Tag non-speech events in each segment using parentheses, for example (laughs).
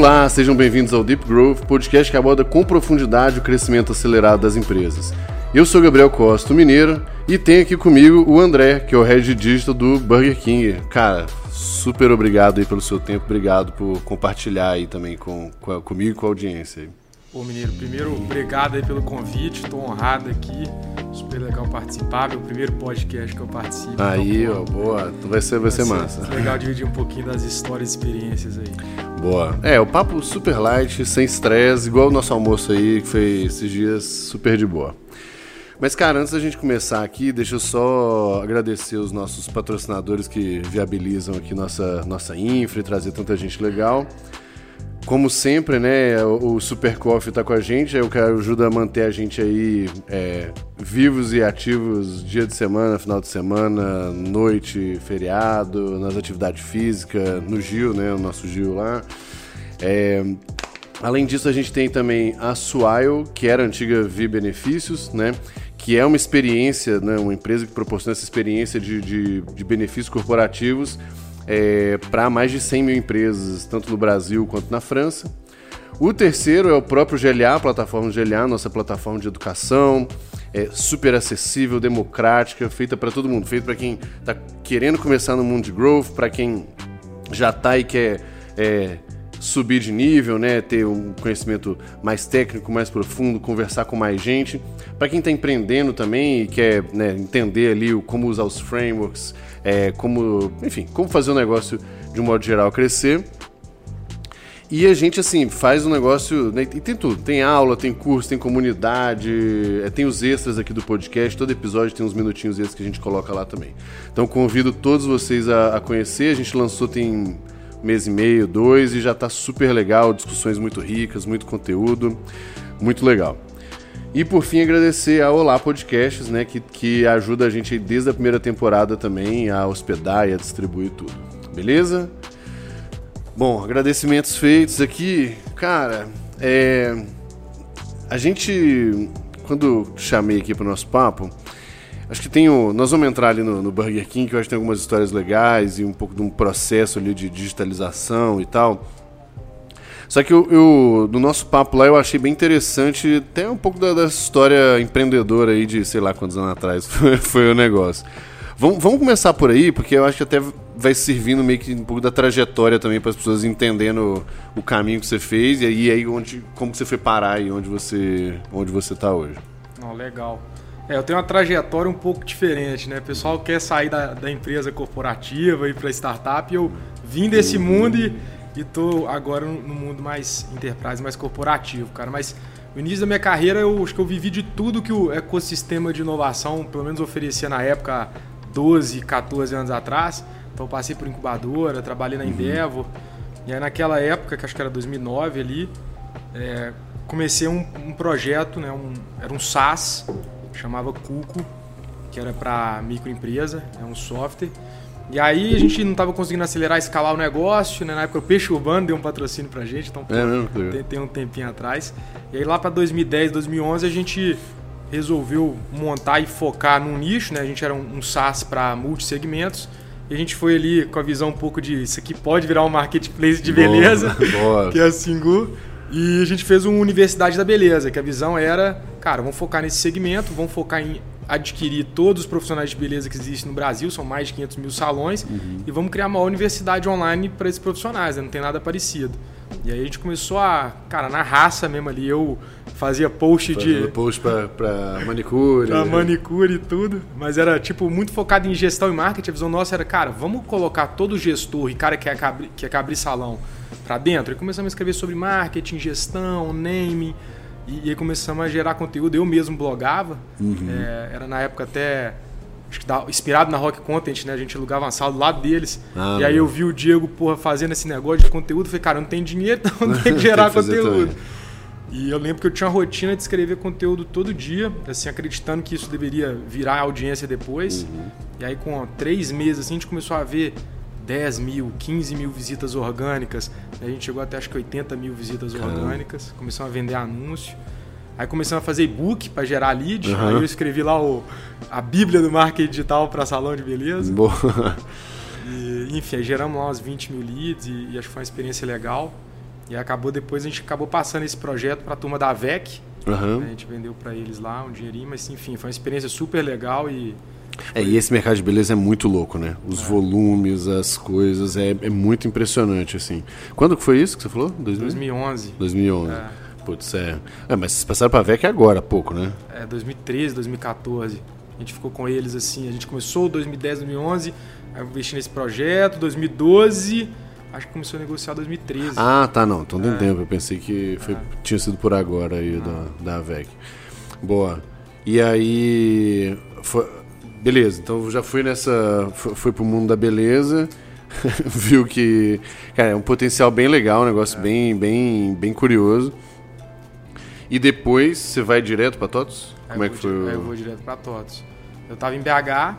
Olá, sejam bem-vindos ao Deep Growth, podcast que aborda com profundidade o crescimento acelerado das empresas. Eu sou Gabriel Costa, mineiro, e tenho aqui comigo o André, que é o Head Digital do Burger King. Cara, super obrigado aí pelo seu tempo, obrigado por compartilhar aí também com, com comigo e com a audiência. Ô, Mineiro, primeiro, obrigado aí pelo convite, estou honrado aqui, super legal participar, meu primeiro podcast que eu participo. Aí, então, ó, boa, vai ser, vai, vai ser, ser massa. Legal dividir um pouquinho das histórias e experiências aí. Boa. É, o papo super light, sem estresse, igual o nosso almoço aí, que foi esses dias super de boa. Mas, cara, antes da gente começar aqui, deixa eu só agradecer os nossos patrocinadores que viabilizam aqui nossa, nossa infra e trazer tanta gente legal. Como sempre, né, o Super Coffee tá com a gente, é o que ajuda a manter a gente aí é, vivos e ativos dia de semana, final de semana, noite, feriado, nas atividades físicas, no Gil, né, o nosso Gil lá. É, além disso, a gente tem também a Suail, que era antiga Vi Benefícios, né, que é uma experiência, né, uma empresa que proporciona essa experiência de, de, de benefícios corporativos é, para mais de 100 mil empresas, tanto no Brasil quanto na França. O terceiro é o próprio GLA, a plataforma GLA, nossa plataforma de educação, é super acessível, democrática, feita para todo mundo, feita para quem está querendo começar no mundo de growth, para quem já está e quer é, subir de nível, né, ter um conhecimento mais técnico, mais profundo, conversar com mais gente. Para quem está empreendendo também e quer né, entender ali como usar os frameworks, é, como, enfim, como fazer o negócio de um modo geral crescer. E a gente, assim, faz um negócio. Né, e tem tudo: tem aula, tem curso, tem comunidade, é, tem os extras aqui do podcast. Todo episódio tem uns minutinhos extras que a gente coloca lá também. Então convido todos vocês a, a conhecer. A gente lançou tem mês e meio, dois, e já está super legal. Discussões muito ricas, muito conteúdo. Muito legal. E por fim, agradecer a Olá Podcasts, né, que, que ajuda a gente desde a primeira temporada também a hospedar e a distribuir tudo. Beleza? Bom, agradecimentos feitos aqui. Cara, é. A gente. Quando chamei aqui para o nosso papo, acho que tem o. Nós vamos entrar ali no, no, Burger King, que eu acho que tem algumas histórias legais e um pouco de um processo ali de digitalização e tal. Só que eu, eu, no nosso papo lá eu achei bem interessante até um pouco da, da história empreendedora aí de sei lá quantos anos atrás (laughs) foi, foi o negócio. Vamos, vamos começar por aí, porque eu acho que até vai servindo meio que um pouco da trajetória também para as pessoas entendendo o caminho que você fez e aí, aí onde, como você foi parar e onde você onde você está hoje. Oh, legal. É, eu tenho uma trajetória um pouco diferente, né? O pessoal quer sair da, da empresa corporativa e para startup. Eu vim desse mundo e e tô agora no mundo mais enterprise, mais corporativo, cara. Mas no início da minha carreira, eu acho que eu vivi de tudo que o ecossistema de inovação, pelo menos oferecia na época, 12, 14 anos atrás. Então eu passei por incubadora, trabalhei na uhum. Endeavor. E aí naquela época, que acho que era 2009 ali, é, comecei um, um, projeto, né, um, era um SaaS, chamava Cuco, que era para microempresa, é um software. E aí a gente não estava conseguindo acelerar, escalar o negócio, né? Na época o Peixe Urbano deu um patrocínio pra gente, então é mesmo, tem, tem, um tempinho atrás. E aí lá para 2010, 2011 a gente resolveu montar e focar num nicho, né? A gente era um, um SaaS para multissegmentos. E a gente foi ali com a visão um pouco de isso aqui pode virar um marketplace de beleza, boa, (laughs) boa. que é a Singu. E a gente fez uma Universidade da Beleza, que a visão era, cara, vamos focar nesse segmento, vamos focar em adquirir todos os profissionais de beleza que existem no Brasil, são mais de 500 mil salões, uhum. e vamos criar uma universidade online para esses profissionais, né? não tem nada parecido. E aí a gente começou a, cara, na raça mesmo ali, eu fazia post Fazendo de... post para manicure. pra manicure e tudo, mas era tipo muito focado em gestão e marketing, a visão nossa era, cara, vamos colocar todo gestor e cara que quer abrir, que quer abrir salão para dentro. E começamos a escrever sobre marketing, gestão, naming, e, e aí começamos a gerar conteúdo. Eu mesmo blogava. Uhum. É, era na época até acho que da, inspirado na Rock Content, né? A gente alugava uma sala do lado deles. Ah, e aí eu vi o Diego, porra, fazendo esse negócio de conteúdo. Falei, cara, (laughs) não tem dinheiro, então tem que gerar tem que conteúdo. E eu lembro que eu tinha uma rotina de escrever conteúdo todo dia, assim, acreditando que isso deveria virar audiência depois. Uhum. E aí, com ó, três meses, assim, a gente começou a ver 10 mil, 15 mil visitas orgânicas. A gente chegou até acho que 80 mil visitas Caramba. orgânicas. Começamos a vender anúncio. Aí começamos a fazer e-book para gerar lead. Uhum. Aí eu escrevi lá o, a Bíblia do marketing digital para salão de beleza. Boa. E, enfim, aí geramos lá uns 20 mil leads e, e acho que foi uma experiência legal. E acabou depois, a gente acabou passando esse projeto para a turma da VEC. Né? A gente vendeu para eles lá um dinheirinho, mas enfim, foi uma experiência super legal e É, e esse mercado de beleza é muito louco, né? Os volumes, as coisas, é, é muito impressionante, assim. Quando que foi isso que você falou? 2000? 2011. 2011. É. Putz, é. É, mas vocês passaram pra VEC agora, há pouco, né? É, 2013, 2014. A gente ficou com eles assim. A gente começou 2010, 2011, aí eu investi nesse projeto. 2012, acho que começou a negociar 2013. Ah, tá, não. Então É. tem tempo. Eu pensei que foi- tinha sido por agora aí da, da VEC. Boa. E aí. foi- beleza, então já fui nessa. Foi, foi pro mundo da beleza. (laughs) Viu que. Cara, é um potencial bem legal, um negócio bem, bem, bem curioso. E depois você vai direto pra TOTS? Aí Como é que foi? o- eu vou direto pra TOTS. Eu tava em BH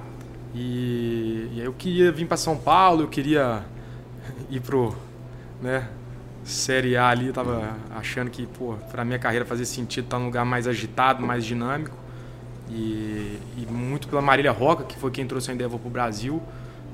e, e aí eu queria vir pra São Paulo, eu queria (laughs) ir pro, né, Série A ali, eu tava achando que, pô, pra minha carreira fazia sentido estar num lugar mais agitado, mais dinâmico. E, e muito pela Marília Roca, que foi quem trouxe a Endeavor pro Brasil.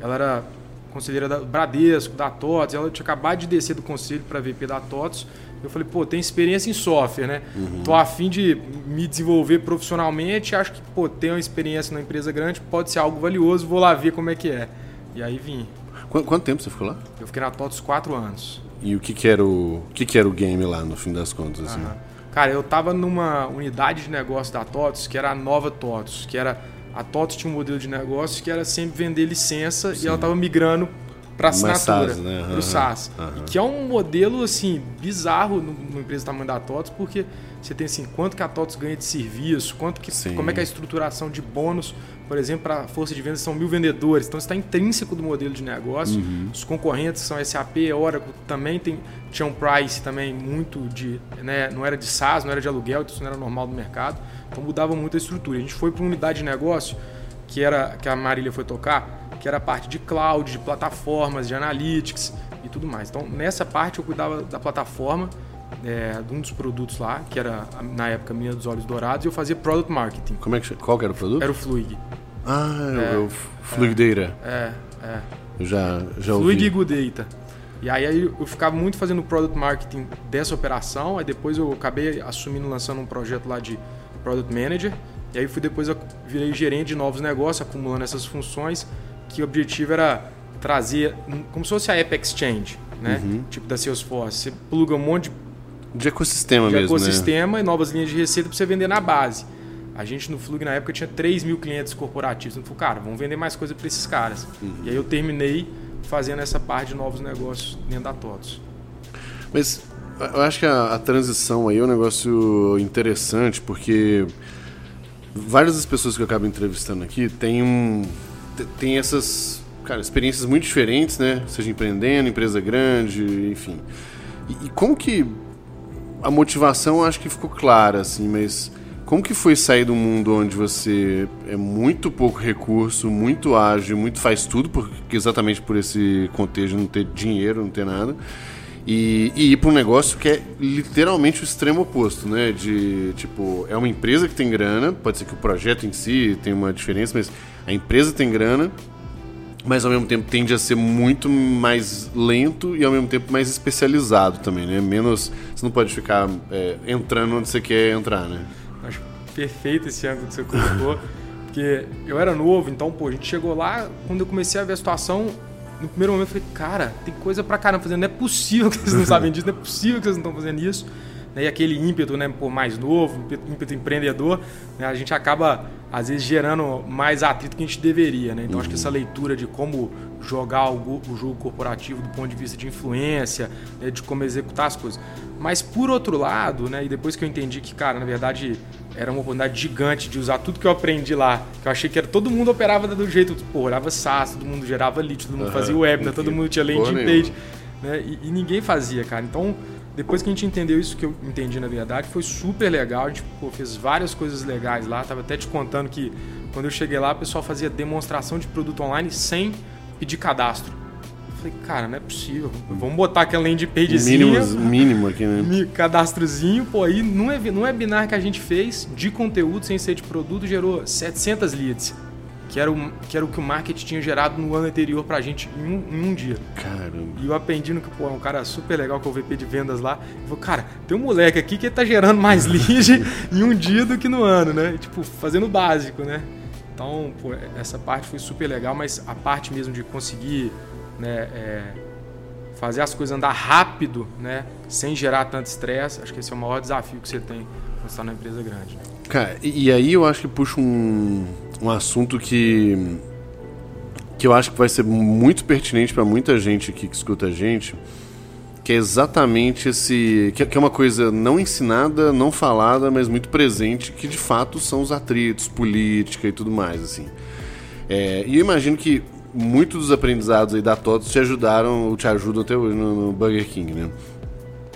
Ela era conselheira da Bradesco, da TOTS, ela tinha acabado de descer do conselho para VP da TOTS. Eu falei, pô, tem experiência em software, né? Tô a fim de me desenvolver profissionalmente, acho que, pô, ter uma experiência numa empresa grande pode ser algo valioso, vou lá ver como é que é. E aí vim. Qu- Quanto tempo você ficou lá? Eu fiquei na TOTS quatro anos. E o que, que era o. o que, que era o game lá, no fim das contas, assim? Cara, eu tava numa unidade de negócio da TOTS, que era a nova TOTS, que era a TOTS tinha um modelo de negócio que era sempre vender licença e ela tava migrando para assinatura, SaaS, né? o SaaS. E que é um modelo assim bizarro nu- numa empresa do tamanho da TOTS, porque você tem assim, quanto que a TOTS ganha de serviço, quanto que Sim. como é que é a estruturação de bônus, por exemplo, para a força de vendas são mil vendedores, então está intrínseco do modelo de negócio. Uhum. Os concorrentes são SAP, Oracle, também tem tinha um price também muito de, né, não era de SaaS, não era de aluguel, então isso não era normal do mercado. Então mudava muito a estrutura. A gente foi para uma unidade de negócio que era que a Marília foi tocar, que era a parte de cloud, de plataformas, de analytics e tudo mais. Então nessa parte eu cuidava da plataforma é, de um dos produtos lá, que era na época minha dos olhos dourados, e eu fazia product marketing. Como é que, qual que era o produto? Era o Fluig. Ah, É, é, o Fluid Data. É, é. Eu já, já e ouvi. Good Data. E aí, eu ficava muito fazendo product marketing dessa operação, aí depois eu acabei assumindo, lançando um projeto lá de product manager, e aí fui depois virei gerente de novos negócios, acumulando essas funções, que o objetivo era trazer, como se fosse a App Exchange, né? Uhum. Tipo da Salesforce. Você pluga um monte de De ecossistema de mesmo, né? ecossistema e novas linhas de receita para você vender na base. A gente no Flug na época tinha 3 mil clientes corporativos. Falei, cara, vamos vender mais coisa para esses caras. Uhum. E aí eu terminei fazendo essa parte de novos negócios dentro da TOTS. Mas eu acho que a, a transição aí é um negócio interessante, porque várias das pessoas que eu acabo entrevistando aqui têm um. tem essas. Cara, experiências muito diferentes, né? Seja empreendendo, empresa grande, enfim. E, e como que. A motivação acho que ficou clara, assim, mas. Como que foi sair do mundo onde você é muito pouco recurso, muito ágil, muito faz tudo, porque exatamente por esse contexto não ter dinheiro, não ter nada, e, e ir para um negócio que é literalmente o extremo oposto, né? De tipo, é uma empresa que tem grana, pode ser que o projeto em si tenha uma diferença, mas a empresa tem grana, mas ao mesmo tempo tende a ser muito mais lento e ao mesmo tempo mais especializado também, né? Menos. Você não pode ficar é, entrando onde você quer entrar, né? Acho perfeito esse ângulo que você colocou. (laughs) porque eu era novo, então, pô, a gente chegou lá, quando eu comecei a ver a situação, no primeiro momento eu falei, cara, tem coisa pra caramba fazendo, não é possível que vocês não sabem disso, não é possível que vocês não estão fazendo isso. Né, E aquele ímpeto, né, pô, mais novo, ímpeto- empreendedor, né, a gente acaba, às vezes, gerando mais atrito que a gente deveria, né? Então, acho que essa leitura de como jogar o, o jogo corporativo do ponto de vista de influência, né, de como executar as coisas. Mas, por outro lado, né, e depois que eu entendi que, cara, na verdade, era uma oportunidade gigante de usar tudo que eu aprendi lá, que eu achei que era todo mundo operava do jeito, pô, olhava SaaS, todo mundo gerava lead, todo mundo Aham. fazia webinar, todo mundo tinha landing page, né? E, e ninguém fazia, cara. Então, depois que a gente entendeu isso que eu entendi na verdade, foi super legal. A gente pô, fez várias coisas legais lá. Tava até te contando que quando eu cheguei lá, o pessoal fazia demonstração de produto online sem pedir cadastro. Eu falei, cara, não é possível. Vamos botar aquela landing pagezinha. Mínimo, mínimo aqui, né? Cadastrozinho, pô, aí num, ev- num webinar que a gente fez de conteúdo sem ser de produto, gerou 700 leads. Que era, o, que era o que o marketing tinha gerado no ano anterior pra gente em um, em um dia. Caramba. E eu aprendi no que, pô, é um cara super legal que é o VP de vendas lá. Eu falei, cara, tem um moleque aqui que tá gerando mais (laughs) lead em um dia do que no ano, né? E, tipo, fazendo o básico, né? Então, pô, essa parte foi super legal, mas a parte mesmo de conseguir, né, é, fazer as coisas andar rápido, né, sem gerar tanto estresse, acho que esse é o maior desafio que você tem quando está numa empresa grande. Né? Cara, e aí eu acho que puxa um, um assunto que que eu acho que vai ser muito pertinente para muita gente aqui que escuta a gente, que é exatamente esse. Que, que, é uma coisa não ensinada, não falada, mas muito presente, que de fato são os atritos, política e tudo mais, assim. É, e eu imagino que muitos dos aprendizados aí da TOTOS te ajudaram, ou te ajudam até hoje no, no Burger King, né?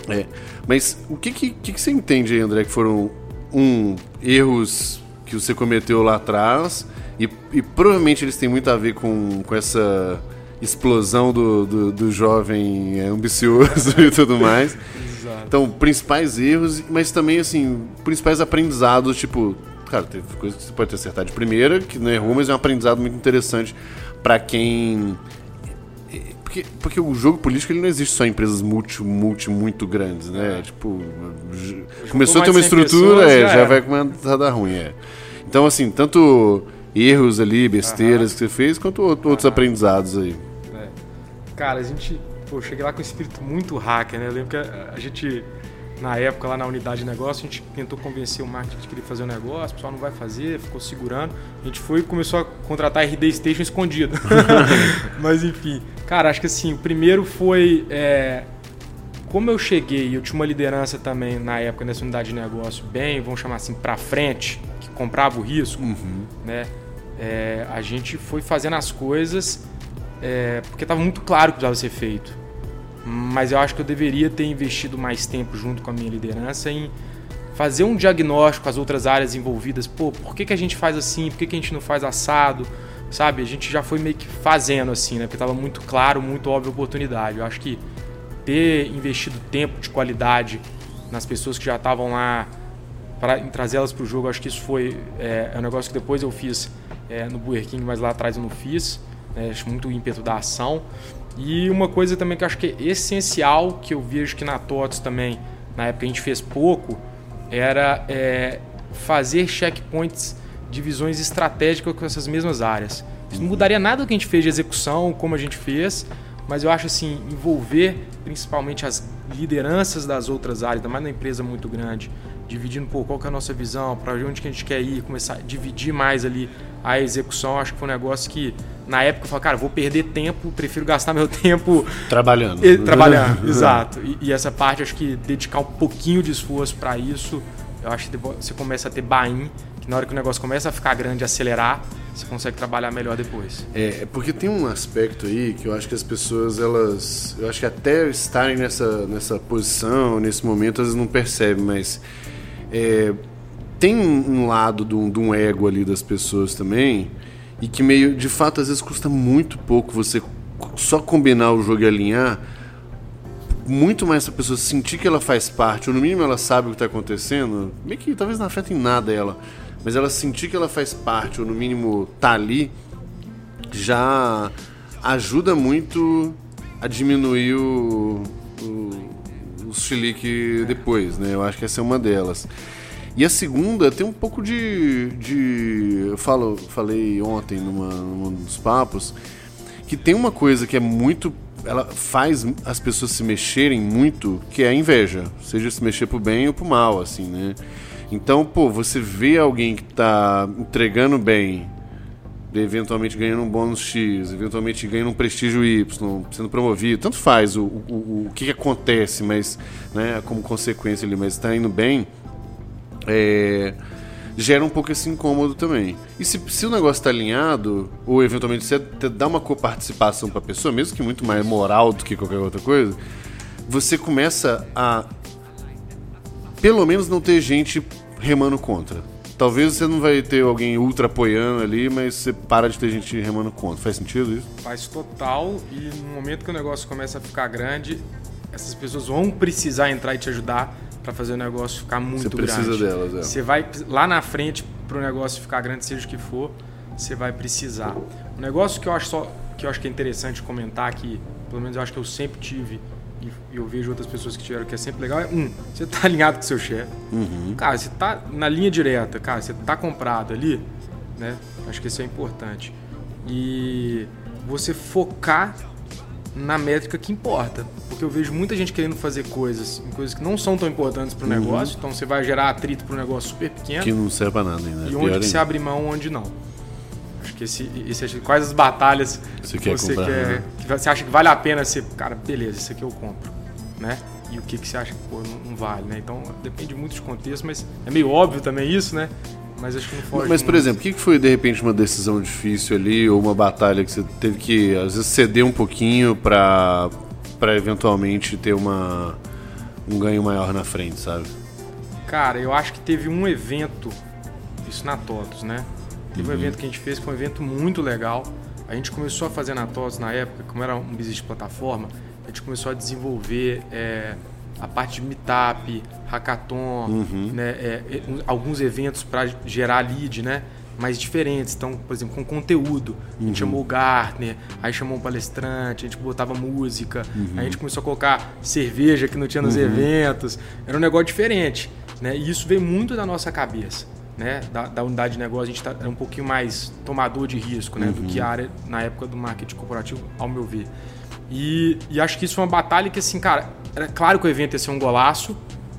É, mas o que, que, que, você entende aí, André, que foram, um, erros que você cometeu lá atrás, e, e provavelmente eles têm muito a ver com, com essa explosão do, do, do jovem é, ambicioso (laughs) e tudo mais. Exato. Então, principais erros, mas também, assim, principais aprendizados, tipo, cara, teve coisas que você pode ter acertado de primeira, que não errou, mas é um aprendizado muito interessante para quem. Porque, porque o jogo político ele não existe só em empresas multi, multi muito grandes, né? É. Tipo, começou a ter uma estrutura, pessoas, é, já, já vai começar a dar ruim, é. Então, assim, tanto erros ali, besteiras que você fez, quanto outros aprendizados aí. Cara, a gente. Pô, cheguei lá com um espírito muito hacker, né? Eu lembro que a, a gente, na época, lá na unidade de negócio, a gente tentou convencer o marketing de que ele fazer o um negócio, o pessoal não vai fazer, ficou segurando. A gente foi e começou a contratar RD Station escondido. (laughs) (laughs) Mas enfim. Cara, acho que assim, o primeiro foi. É, como eu cheguei, eu tinha uma liderança também na época nessa unidade de negócio bem, vamos chamar assim, para frente, comprava o risco, uhum. né? É, a gente foi fazendo as coisas é, porque estava muito claro que precisava ser feito. Mas eu acho que eu deveria ter investido mais tempo junto com a minha liderança em fazer um diagnóstico com as outras áreas envolvidas. Pô, por que, que a gente faz assim? Por que, que a gente não faz assado? Sabe? A gente já foi meio que fazendo assim, né? Porque estava muito claro, muito óbvio a oportunidade. Eu acho que ter investido tempo de qualidade nas pessoas que já estavam lá para trazê-las para o jogo, acho que isso foi é, é, um negócio que depois eu fiz é, no Burger King, mas lá atrás eu não fiz né? acho muito o ímpeto da ação. E uma coisa também que eu acho que é essencial, que eu vejo que na TOTS também, na época a gente fez pouco, era é, fazer checkpoints de visões estratégicas com essas mesmas áreas. Isso não mudaria nada do que a gente fez de execução, como a gente fez, mas eu acho assim, envolver principalmente as lideranças das outras áreas, ainda mais na empresa muito grande, dividindo um pouco qual é a nossa visão, para onde que a gente quer ir, começar a dividir mais ali a execução, acho que foi um negócio que na época eu falei, cara, vou perder tempo, prefiro gastar meu (laughs) tempo trabalhando. E, trabalhando, (laughs) exato. E, e, essa parte, acho que dedicar um pouquinho de esforço para isso, eu acho que você começa a ter buy que na hora que o negócio começa a ficar grande, acelerar, você consegue trabalhar melhor depois. É, é, porque tem um aspecto aí que eu acho que as pessoas, elas. Eu acho que até estarem nessa, nessa posição, nesse momento, elas não percebem, mas. É, tem um lado de um, de um ego ali das pessoas também e que meio, de fato, às vezes custa muito pouco você só combinar o jogo e alinhar, muito mais a pessoa sentir que ela faz parte, ou no mínimo ela sabe o que está acontecendo, meio que talvez não afeta em nada ela, mas ela sentir que ela faz parte, ou no mínimo tá ali, já ajuda muito a diminuir o, o, chilique depois, né? Eu acho que essa é uma delas. E a segunda tem um pouco de. de eu falo, falei ontem numa, num dos papos que tem uma coisa que é muito. Ela faz as pessoas se mexerem muito, que é a inveja. Seja se mexer pro bem ou pro mal, assim, né? Então, pô, você vê alguém que tá entregando bem, eventualmente ganhando um bônus X, eventualmente ganhando um prestígio Y, sendo promovido, tanto faz o, o, o que, acontece, mas, né, como consequência ali, mas está indo bem é, gera um pouco esse incômodo também. E se, se o negócio está alinhado, ou eventualmente você dá uma coparticipação para a pessoa, mesmo que muito mais moral do que qualquer outra coisa, você começa a pelo menos não ter gente remando contra. Talvez você não vai ter alguém ultra apoiando ali, mas você para de ter gente remando contra. Faz sentido isso? Faz total. E no momento que o negócio começa a ficar grande, essas pessoas vão precisar entrar e te ajudar para fazer o negócio ficar muito grande. Você precisa grande. delas, é. Você vai lá na frente para o negócio ficar grande, seja o que for, você vai precisar. Um negócio que eu acho só que eu acho que é interessante comentar que, pelo menos eu acho que eu sempre tive e eu vejo outras pessoas que tiveram que é sempre legal é um, você tá (laughs) alinhado com seu chefe. Uhum. Cara, você tá na linha direta, cara, você tá comprado ali, né? Acho que isso é importante. E você focar na métrica que importa. Porque eu vejo muita gente querendo fazer coisas coisas que não são tão importantes para o Uhum. negócio, então você vai gerar atrito para um negócio super pequeno. Que não serve pra nada ainda. E Pior onde que ainda. você abre mão, onde não. Que esse, esse quais as batalhas Você que você comprar, quer, né? que você acha que vale a pena você, cara, beleza, isso aqui eu compro, né? E o que que você acha que pô, não, não vale, né? Então depende muito de contexto, mas é meio óbvio também isso, né? Mas acho que não foge Mas, por muito. exemplo, o que foi de repente uma decisão difícil ali, ou uma batalha que você teve que, às vezes, ceder um pouquinho pra, pra eventualmente ter uma, um ganho maior na frente, sabe? Cara, eu acho que teve um evento, isso na TOTOS, né? Teve Uhum. um evento que a gente fez que foi um evento muito legal. A gente começou a fazer na TOTOS na época, como era um business de plataforma, a gente começou a desenvolver é, a parte de meetup, hackathon, Uhum. né, é, alguns eventos para gerar lead, né? Mais diferentes, então, por exemplo, com conteúdo. A Uhum. gente chamou o Gartner, aí chamou um palestrante, a gente botava música, Uhum. a gente começou a colocar cerveja que não tinha nos eventos. Era um negócio diferente, né? E isso veio muito da nossa cabeça, né? Da, da unidade de negócio, a gente tá, era um pouquinho mais tomador de risco, né? Do que a área na época do marketing corporativo, ao meu ver. E, e acho que isso foi uma batalha que, assim, cara, era claro que o evento ia ser um golaço,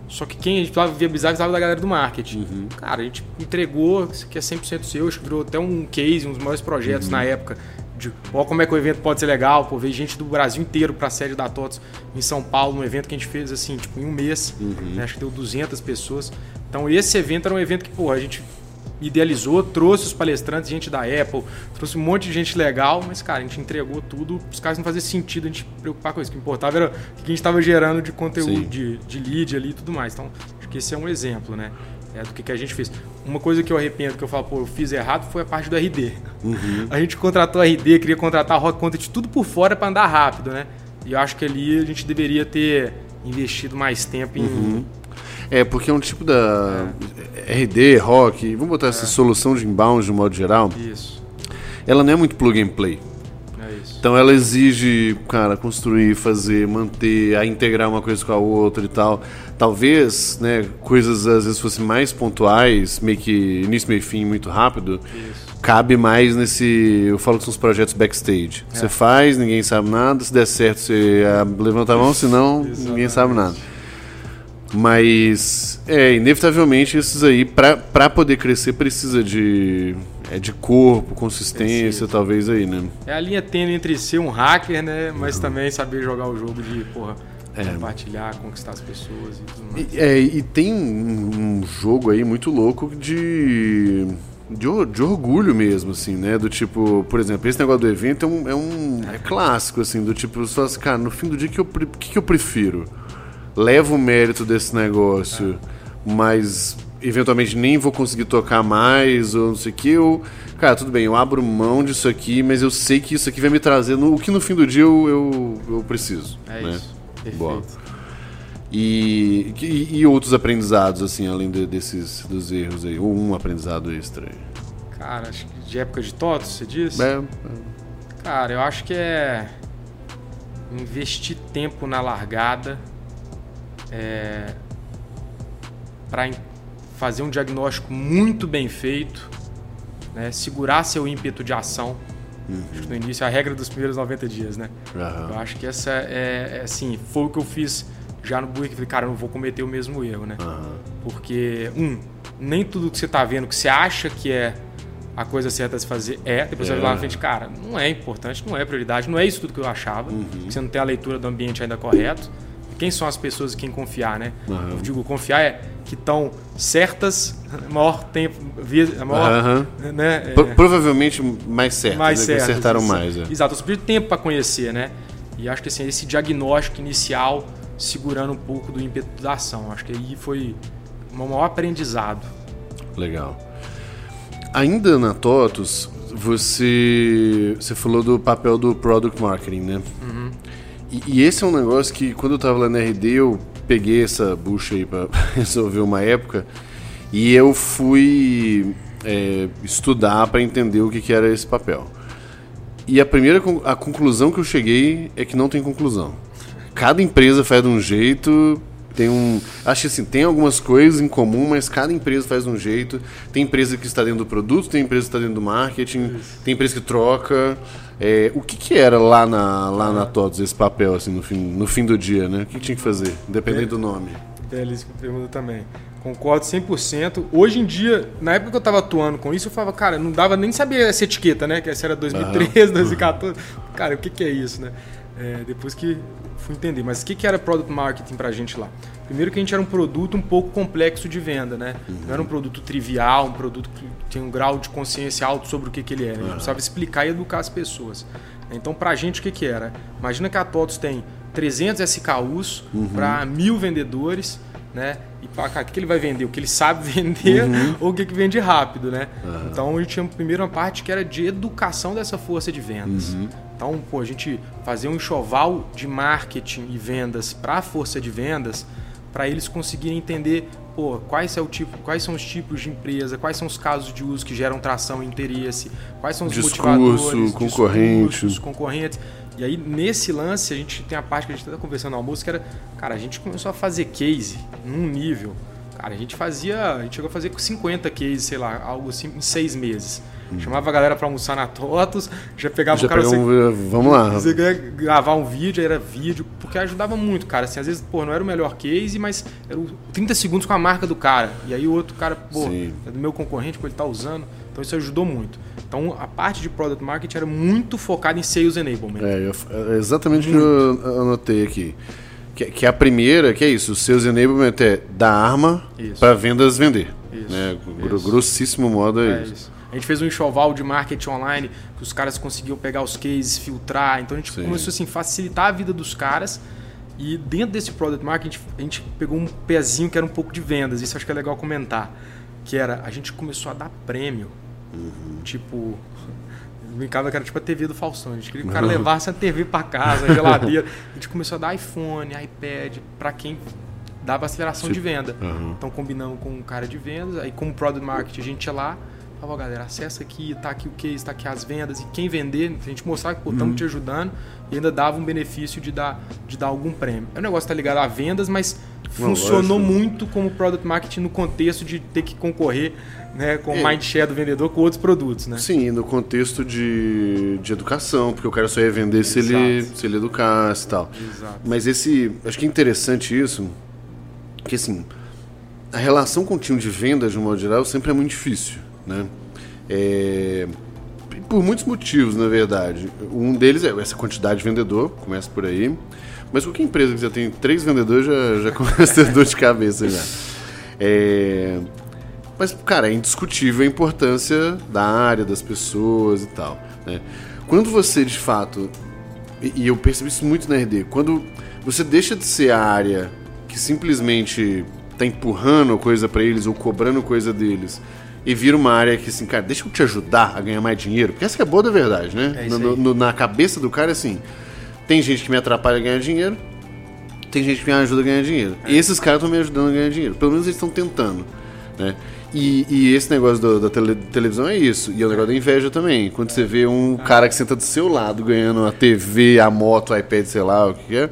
só que quem a gente precisava viabilizar precisava da galera do marketing. Cara, a gente entregou, isso aqui é 100% seu, acho que virou até um case, um dos maiores projetos na época. De ó, como é que o evento pode ser legal, pô, veio gente do Brasil inteiro pra sede da TOTS em São Paulo, um evento que a gente fez assim, tipo, em um mês, né, acho que deu 200 pessoas. Então esse evento era um evento que, pô, a gente idealizou, trouxe os palestrantes, gente da Apple, trouxe um monte de gente legal, mas, cara, a gente entregou tudo, os caras não fazia sentido a gente preocupar com isso. O que importava era o que a gente estava gerando de conteúdo, Sim. de, de lead ali e tudo mais. Então, acho que esse é um exemplo, né? É do que, que a gente fez. Uma coisa que eu arrependo, que eu falo, pô, eu fiz errado, foi a parte do RD. A gente contratou a RD, queria contratar a Rock Content, tudo por fora para andar rápido, né? E eu acho que ali a gente deveria ter investido mais tempo em. É, porque é um tipo da RD, rock, vamos botar essa solução de inbound de um modo geral, Isso, ela não é muito plug and play. É. Então ela exige, cara, construir, fazer, manter, a integrar uma coisa com a outra e tal. Talvez, né, coisas às vezes fossem mais pontuais, meio que início, meio fim, muito rápido. Isso. Cabe mais nesse. Eu falo que são os projetos backstage. Você faz, ninguém sabe nada. Se der certo, você ah, levanta a mão, senão (laughs) ninguém sabe nada. Mas, é, inevitavelmente, esses aí, pra, pra poder crescer, precisa de, é, de corpo, consistência, Precisa. talvez aí, né? É a linha tênue entre ser um hacker, né? Mas também saber jogar o jogo de, porra, É. compartilhar, conquistar as pessoas e tudo mais. E, é, e tem um, jogo aí muito louco de, de, de orgulho mesmo, assim, né? Do tipo, por exemplo, esse negócio do evento é um, é um é clássico, assim, do tipo, você fala assim, cara, no fim do dia, o que, eu que, que eu prefiro? Levo o mérito desse negócio, mas eventualmente nem vou conseguir tocar mais, ou não sei o que, eu... Cara, tudo bem, eu abro mão disso aqui, mas eu sei que isso aqui vai me trazer no, o que no fim do dia eu, eu, eu preciso. É né? isso. Perfeito. Boa. E, e, e outros aprendizados, assim, além de- desses dos erros aí? Ou um aprendizado extra aí? Cara, acho que de época de TOTS, você disse? É, Cara, eu acho que é investir tempo na largada é, para fazer um diagnóstico muito bem feito, né? segurar seu ímpeto de ação. Acho que no início é a regra dos primeiros 90 dias, né? Aham. Eu acho que essa é, é, assim, foi o que eu fiz já no Buick. Falei, cara, eu não vou cometer o mesmo erro, né? aham. Porque, um, nem tudo que você tá vendo, que você acha que é a coisa certa a se fazer, é. Depois você É. vai lá na frente, cara, não é importante, não é prioridade, não é isso tudo que eu achava. Você não tem a leitura do ambiente ainda correto. Quem são as pessoas em quem confiar, né? Aham. Eu digo, confiar é que estão certas maior tempo, via- maior, Aham. né? é, Pro- provavelmente mais certo, mais né? Certas, acertaram mais. É. Exato, você precisa tempo para conhecer, né? E acho que assim, esse diagnóstico inicial segurando um pouco do ímpeto da ação. Acho que aí foi meu maior aprendizado. Legal. Ainda na TOTUS, você, você falou do papel do Product Marketing, né? E, e esse é um negócio que, quando eu tava lá na RD, eu peguei essa bucha aí pra (laughs) resolver uma época. E eu fui. é, estudar para entender o que, que era esse papel. E a primeira a conclusão que eu cheguei é que não tem conclusão. Cada empresa faz de um jeito, tem um. Acho que assim, tem algumas coisas em comum, mas cada empresa faz de um jeito. Tem empresa que está dentro do produto, tem empresa que está dentro do marketing, Isso. tem empresa que troca. É, o que, que era lá na, lá na TOTS esse papel, assim, no fim, no fim do dia, né? O que, que tinha que fazer, independente do nome? Liz, pergunta também. Concordo 100%. Hoje em dia, na época que eu estava atuando com isso, eu falava, cara, não dava nem saber essa etiqueta, né? Que essa era 2013, uhum. 2014. Cara, o que, que é isso, né? É, depois que fui entender. Mas o que, que era Product Marketing para a gente lá? Primeiro que a gente era um produto um pouco complexo de venda, né? Uhum. Não era um produto trivial, um produto que tinha um grau de consciência alto sobre o que, que ele era. A gente uhum. precisava explicar e educar as pessoas. Então, para a gente, o que, que era? Imagina que a TOTOS tem 300 SKUs uhum. para mil vendedores, né? E para cá, o que, que ele vai vender? O que ele sabe (laughs) vender uhum. ou o que, que vende rápido, né? Uhum. Então, a gente tinha primeiro uma parte que era de educação dessa força de vendas. Então, pô, a gente fazer um enxoval de marketing e vendas para a força de vendas, para eles conseguirem entender pô, quais, é o tipo, quais são os tipos de empresa, quais são os casos de uso que geram tração e interesse, quais são os discurso, motivadores, concorrentes. concorrentes. E aí, nesse lance, a gente tem a parte que a gente está conversando no almoço, que era, cara, a gente começou a fazer case num nível. Cara, a gente fazia. A gente chegou a fazer 50 cases, sei lá, algo assim, em seis meses. Chamava a galera para almoçar na TOTOS, já pegava já o cara... Um, vamos lá. Você gravar um vídeo, era vídeo, porque ajudava muito, cara. Assim, às vezes, pô, não era o melhor case, mas era 30 segundos com a marca do cara. E aí o outro cara, pô, Sim. é do meu concorrente, pô, ele tá usando. Então isso ajudou muito. Então a parte de Product Marketing era muito focada em Sales Enablement. É, eu, é exatamente o que eu anotei aqui. Que, que, a primeira, que é isso, o Sales Enablement é da arma para vendas vender. Isso, né? Isso. Grossíssimo modo é, é isso. isso. A gente fez um enxoval de marketing online que os caras conseguiam pegar os cases, filtrar. Então a gente Sim. começou assim facilitar a vida dos caras. E dentro desse product marketing a gente pegou um pezinho que era um pouco de vendas. Isso acho que é legal comentar. Que era a gente começou a dar prêmio. Uhum. Tipo, (laughs) brincava que era tipo a TV do Faustão. A gente queria que o cara levasse a TV para casa, a geladeira. a gente começou a dar iPhone, iPad para quem dava aceleração de venda. Uhum. Então combinamos com um cara de vendas, aí como product marketing a gente ia lá, Falava, galera, acessa aqui, tá aqui o case, tá aqui as vendas. E quem vender, a gente mostrar que estamos uhum. te ajudando e ainda dava um benefício de dar, de dar algum prêmio. O negócio tá ligado a vendas, mas funcionou muito como product marketing no contexto de ter que concorrer né, com é. o mindshare do vendedor com outros produtos, né? Sim, no contexto de, de educação, porque o cara só ia vender se ele, se ele educasse e tal. Exato. Mas esse, acho que é interessante isso, que assim, a relação com o time de vendas, de um modo geral, sempre é muito difícil. Né? É, por muitos motivos, na verdade. Um deles é essa quantidade de vendedor, começa por aí. Mas qualquer empresa que já tem três vendedores já, já (laughs) começa a ter dor de cabeça já. É, mas, cara, é indiscutível a importância da área, das pessoas e tal. Né? Quando você, de fato, e, e eu percebi isso muito na RD, quando você deixa de ser a área que simplesmente está empurrando coisa para eles ou cobrando coisa deles e vira uma área que, assim, cara, deixa eu te ajudar a ganhar mais dinheiro. Porque essa é boa da verdade, né? É no, no, na cabeça do cara, assim, tem gente que me atrapalha a ganhar dinheiro, tem gente que me ajuda a ganhar dinheiro. É. E esses caras estão me ajudando a ganhar dinheiro. Pelo menos eles estão tentando, né? E, e, esse negócio do, da tele, televisão é isso. E é o negócio da inveja também. Quando você vê um cara que senta do seu lado ganhando a TV, a moto, o iPad, sei lá, o que é,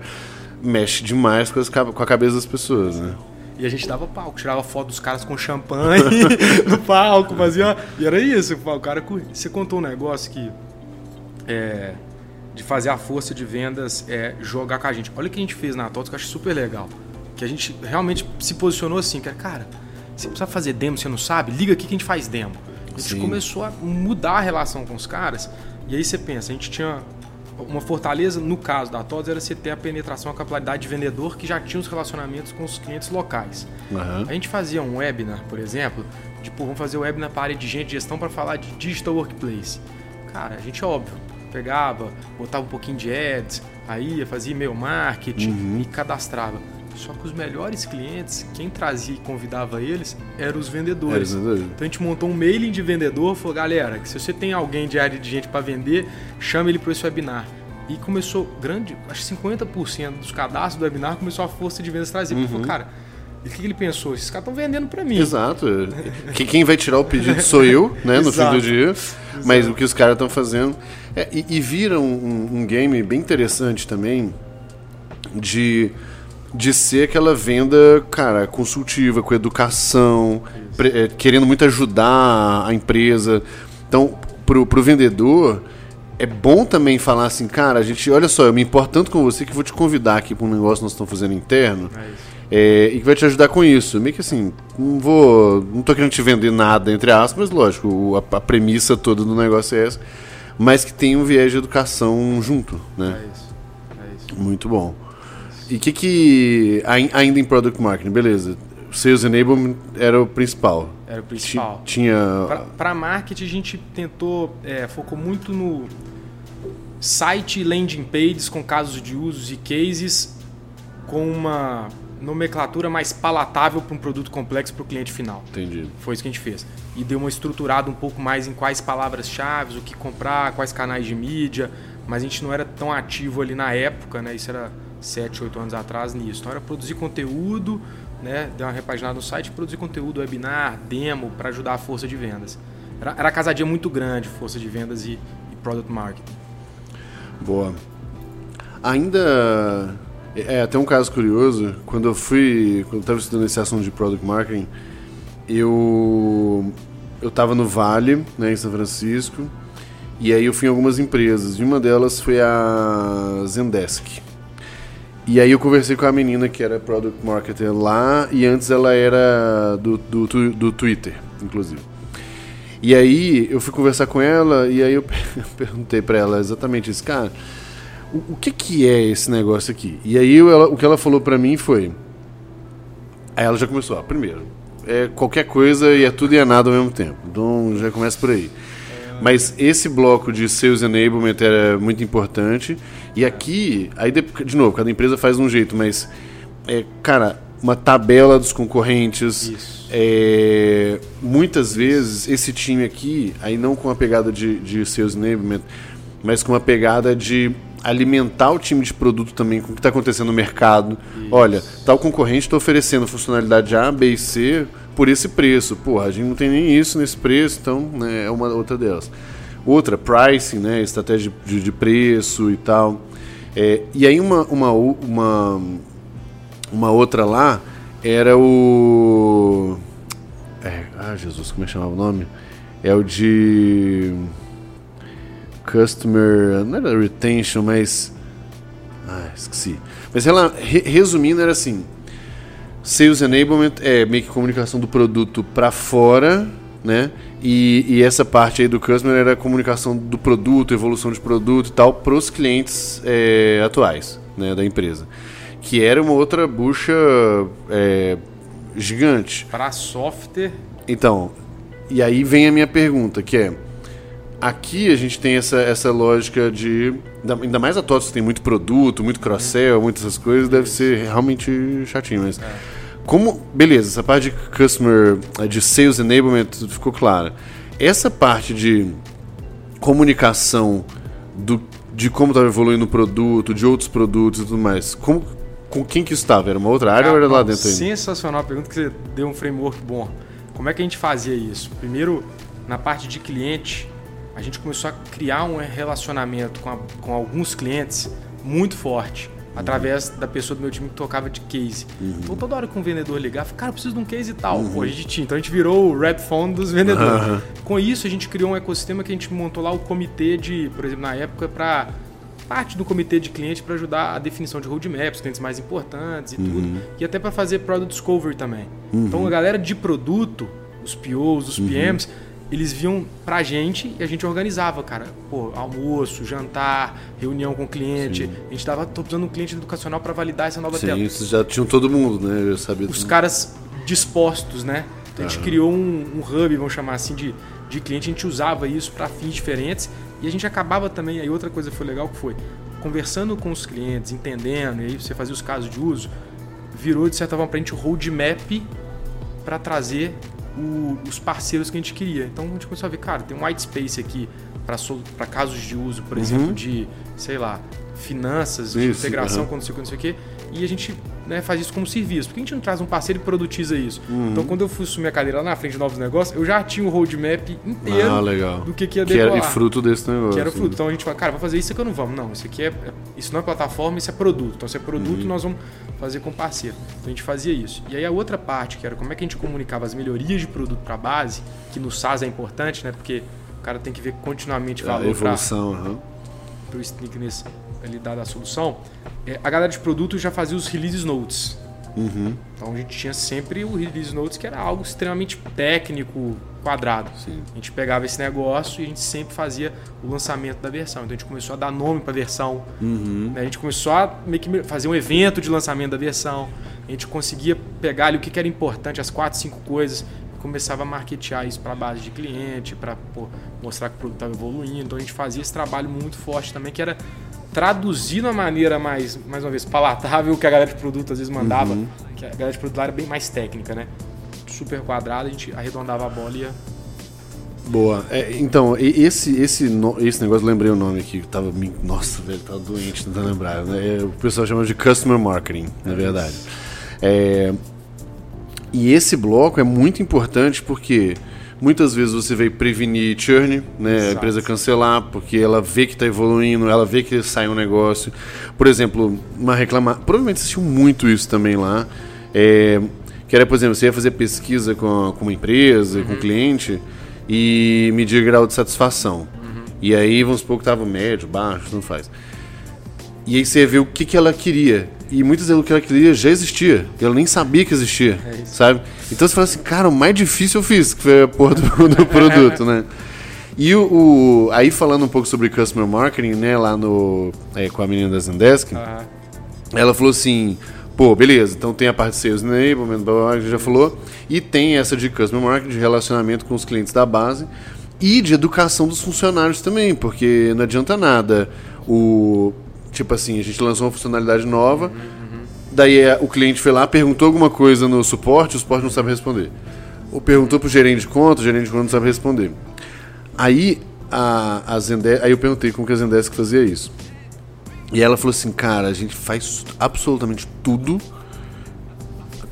mexe demais com, as, com a cabeça das pessoas, né? E a gente dava palco, tirava foto dos caras com champanhe (laughs) no palco, fazia. E era isso. O cara. Você contou um negócio que. É, de fazer a força de vendas é, jogar com a gente. Olha o que a gente fez na TOTS que eu acho super legal. Que a gente realmente se posicionou assim, que era, cara, você precisa fazer demo, você não sabe? Liga aqui que a gente faz demo. A gente Sim. começou a mudar a relação com os caras. E aí você pensa, a gente tinha uma fortaleza, no caso da TOTS, era você ter a penetração, a capilaridade de vendedor que já tinha os relacionamentos com os clientes locais. Uhum. A gente fazia um webinar, por exemplo, tipo, vamos fazer um webinar para a área de gente de gestão para falar de digital workplace. Cara, a gente, óbvio, pegava, botava um pouquinho de ads, aí fazia e-mail marketing uhum. e cadastrava. Só que os melhores clientes, quem trazia e convidava eles, eram os vendedores. Então a gente montou um mailing de vendedor, falou, galera, que se você tem alguém de área de gente para vender, chame ele para esse webinar. E começou grande, acho que 50% dos cadastros do webinar começou a força de vendas trazer. Uhum. Falou, cara, E o que ele pensou? Esses caras estão vendendo para mim. Exato. que quem vai tirar o pedido sou eu, né, no fim do dia. Mas o que os caras estão fazendo. É, e, e vira um, um, game bem interessante também de, de ser aquela venda, cara, consultiva, com educação, pre, é, querendo muito ajudar a empresa. Então, pro, pro vendedor é bom também falar assim, cara, a gente, olha só, eu me importo tanto com você que vou te convidar aqui para um negócio que nós estamos fazendo interno. É é, e que vai te ajudar com isso. Meio que assim, não vou. Não tô querendo te vender nada, entre aspas, mas lógico, a, a premissa toda do negócio é essa. Mas que tem um viés de educação junto, né? É isso. É isso. Muito bom. E o que que. Ainda em Product Marketing, beleza. Sales Enablement era o principal. Era o principal. Tinha. Para marketing, a gente tentou. É, focou muito no site landing pages com casos de usos e cases com uma nomenclatura mais palatável para um produto complexo para o cliente final. Entendi. Foi isso que a gente fez. E deu uma estruturada um pouco mais em quais palavras-chave, o que comprar, quais canais de mídia, mas a gente não era tão ativo ali na época, né? Isso era 7, 8 anos atrás nisso. Então era produzir conteúdo, né? Dar uma repaginada no site, produzir conteúdo, webinar, demo, para ajudar a força de vendas. Era, era casadinha muito grande, força de vendas e, e product marketing. Boa. Ainda é, até um caso curioso, quando eu fui, quando eu estava estudando esse assunto de Product Marketing, eu eu estava no Vale, né, em São Francisco, e aí eu fui em algumas empresas, e uma delas foi a Zendesk. E aí eu conversei com a menina que era Product Marketer lá, e antes ela era do, do, do Twitter, inclusive. E aí eu fui conversar com ela, e aí eu (laughs) perguntei para ela exatamente isso, cara o, o que, que é esse negócio aqui? E aí ela, o que ela falou para mim foi. Aí ela já começou, ó, primeiro, é qualquer coisa e é tudo e é nada ao mesmo tempo. Então já começa por aí. Mas esse bloco de Sales Enablement era muito importante. E aqui, aí de, novo, cada empresa faz um jeito, mas, é, cara, uma tabela dos concorrentes. É, muitas vezes esse time aqui, aí não com a pegada de, de Sales Enablement, mas com uma pegada de alimentar o time de produto também com o que está acontecendo no mercado. Isso. Olha, tal concorrente está oferecendo funcionalidade A, B e C por esse preço. Pô, a gente não tem nem isso nesse preço, então né, é uma outra delas. Outra, pricing, né, estratégia de, de preço e tal. É, e aí uma, uma, uma, uma outra lá era o... É, ah, Jesus, como é que chamava o nome? É o de customer. Não era retention, mas. Ah, esqueci. Mas ela, resumindo, era assim: Sales Enablement é meio que comunicação do produto para fora, né? E, e, essa parte aí do customer era a comunicação do produto, evolução de produto e tal, para os clientes é, atuais né, da empresa. Que era uma outra bucha é, gigante. Para software. Então, e aí vem a minha pergunta, que é Aqui a gente tem essa, essa lógica de. Ainda mais a TOTS tem muito produto, muito cross-sell, uhum. muitas essas coisas, deve ser realmente chatinho, mas. É. Como. Beleza, essa parte de customer. de sales enablement ficou clara. Essa parte de comunicação do, de como estava evoluindo o produto, de outros produtos e tudo mais, como, com quem que estava? Era uma outra área ah, ou era lá dentro? Sensacional a pergunta que você deu um framework bom. Como é que a gente fazia isso? Primeiro, na parte de cliente, a gente começou a criar um relacionamento com, a, com alguns clientes muito forte. Uhum. Através da pessoa do meu time que tocava de case. Uhum. Então, toda hora que um vendedor ligava, cara, eu preciso de um case e tal. Uhum. Pô, a gente tinha. Então, a gente virou o red phone dos vendedores. Com isso, a gente criou um ecossistema que a gente montou lá o comitê de, por exemplo, na época, para parte do comitê de cliente para ajudar a definição de roadmaps, clientes mais importantes e uhum. tudo. E até para fazer product discovery também. Uhum. Então, a galera de produto, os POs, os PMs eles vinham pra gente e a gente organizava, cara. Pô, almoço, jantar, reunião com o cliente. Sim. A gente tava tô precisando de um cliente educacional para validar essa nova Sim, tela. Sim, vocês já tinham todo mundo, né? Eu sabia Os caras dispostos, né? Então a gente criou um, um, hub, vamos chamar assim, de, de cliente. A gente usava isso para fins diferentes e a gente acabava também. Aí outra coisa que foi legal que foi conversando com os clientes, entendendo, e aí você fazia os casos de uso, virou de certa forma para a gente o roadmap para trazer o, os parceiros que a gente queria. Então a gente começou a ver, cara, tem um white space aqui para casos de uso, por uhum. exemplo, de, sei lá, finanças, de integração, uhum. com não sei o que, não sei o que. E a gente né, faz isso como serviço. Por que a gente não traz um parceiro e produtiza isso? Uhum. Então, quando eu fui assumir a cadeira lá na frente de novos negócios, eu já tinha o roadmap inteiro ah, do que, que ia decolar. Que era fruto desse negócio. Que era fruto. Então, a gente fala, cara, vou fazer isso aqui ou não vamos? Não, isso aqui é, isso não é plataforma, isso é produto. Então, se é produto, uhum. nós vamos fazer com parceiro. Então, a gente fazia isso. E aí, a outra parte, que era como é que a gente comunicava as melhorias de produto para a base, que no SaaS é importante, né? Porque o cara tem que ver continuamente valor. A evolução, pra, uhum. Para o sneakness ele dar a solução. É, a galera de produto já fazia os release notes. Uhum. Então a gente tinha sempre o release notes que era algo extremamente técnico, quadrado. Sim. A gente pegava esse negócio e a gente sempre fazia o lançamento da versão. Então a gente começou a dar nome para a versão. Uhum. Né? A gente começou a que fazer um evento de lançamento da versão. A gente conseguia pegar ali o que era importante, as quatro, cinco coisas começava a marketear isso para a base de cliente, para mostrar que o produto estava evoluindo. Então a gente fazia esse trabalho muito forte também, que era traduzir de uma maneira mais, mais uma vez, palatável que a galera de produto às vezes mandava. Uhum. Que a galera de produto lá era bem mais técnica, né? Super quadrada, a gente arredondava a bola e ia Boa. É, então, esse, esse, esse negócio, lembrei o nome aqui, tava. Nossa, velho, tava doente tentando lembrar. Né? É, o pessoal chama de Customer Marketing, na verdade. É, e esse bloco é muito importante porque muitas vezes você vai prevenir churn, né? Exato. A empresa cancelar, porque ela vê que está evoluindo, ela vê que sai um negócio. Por exemplo, uma reclamar. Provavelmente assistiu muito isso também lá. É, que era, por exemplo, você ia fazer pesquisa com, com uma empresa, uhum. com um uhum. cliente, e medir grau de satisfação. Uhum. E aí, vamos supor que estava médio, baixo, não faz. E aí você vê o que, que ela queria. E muitas vezes o que ela queria já existia. E ela nem sabia que existia, é sabe? Então você fala assim, cara, o mais difícil eu fiz, que foi a porra do, (laughs) do produto, né? E o, o, aí falando um pouco sobre customer marketing, né, lá no é, com a menina da Zendesk, uhum. ela falou assim, pô, beleza, então tem a parte de sales enablement, blá, blá, blá, já falou, e tem essa de customer marketing, de relacionamento com os clientes da base e de educação dos funcionários também, porque não adianta nada o Tipo assim, a gente lançou uma funcionalidade nova, uhum, daí é, o cliente foi lá, perguntou alguma coisa no suporte, o suporte não sabe responder. Ou perguntou pro gerente de conta, o gerente de conta não sabe responder. Aí a, a Zendesk, aí eu perguntei como que a Zendesk fazia isso. E ela falou assim, cara, a gente faz absolutamente tudo.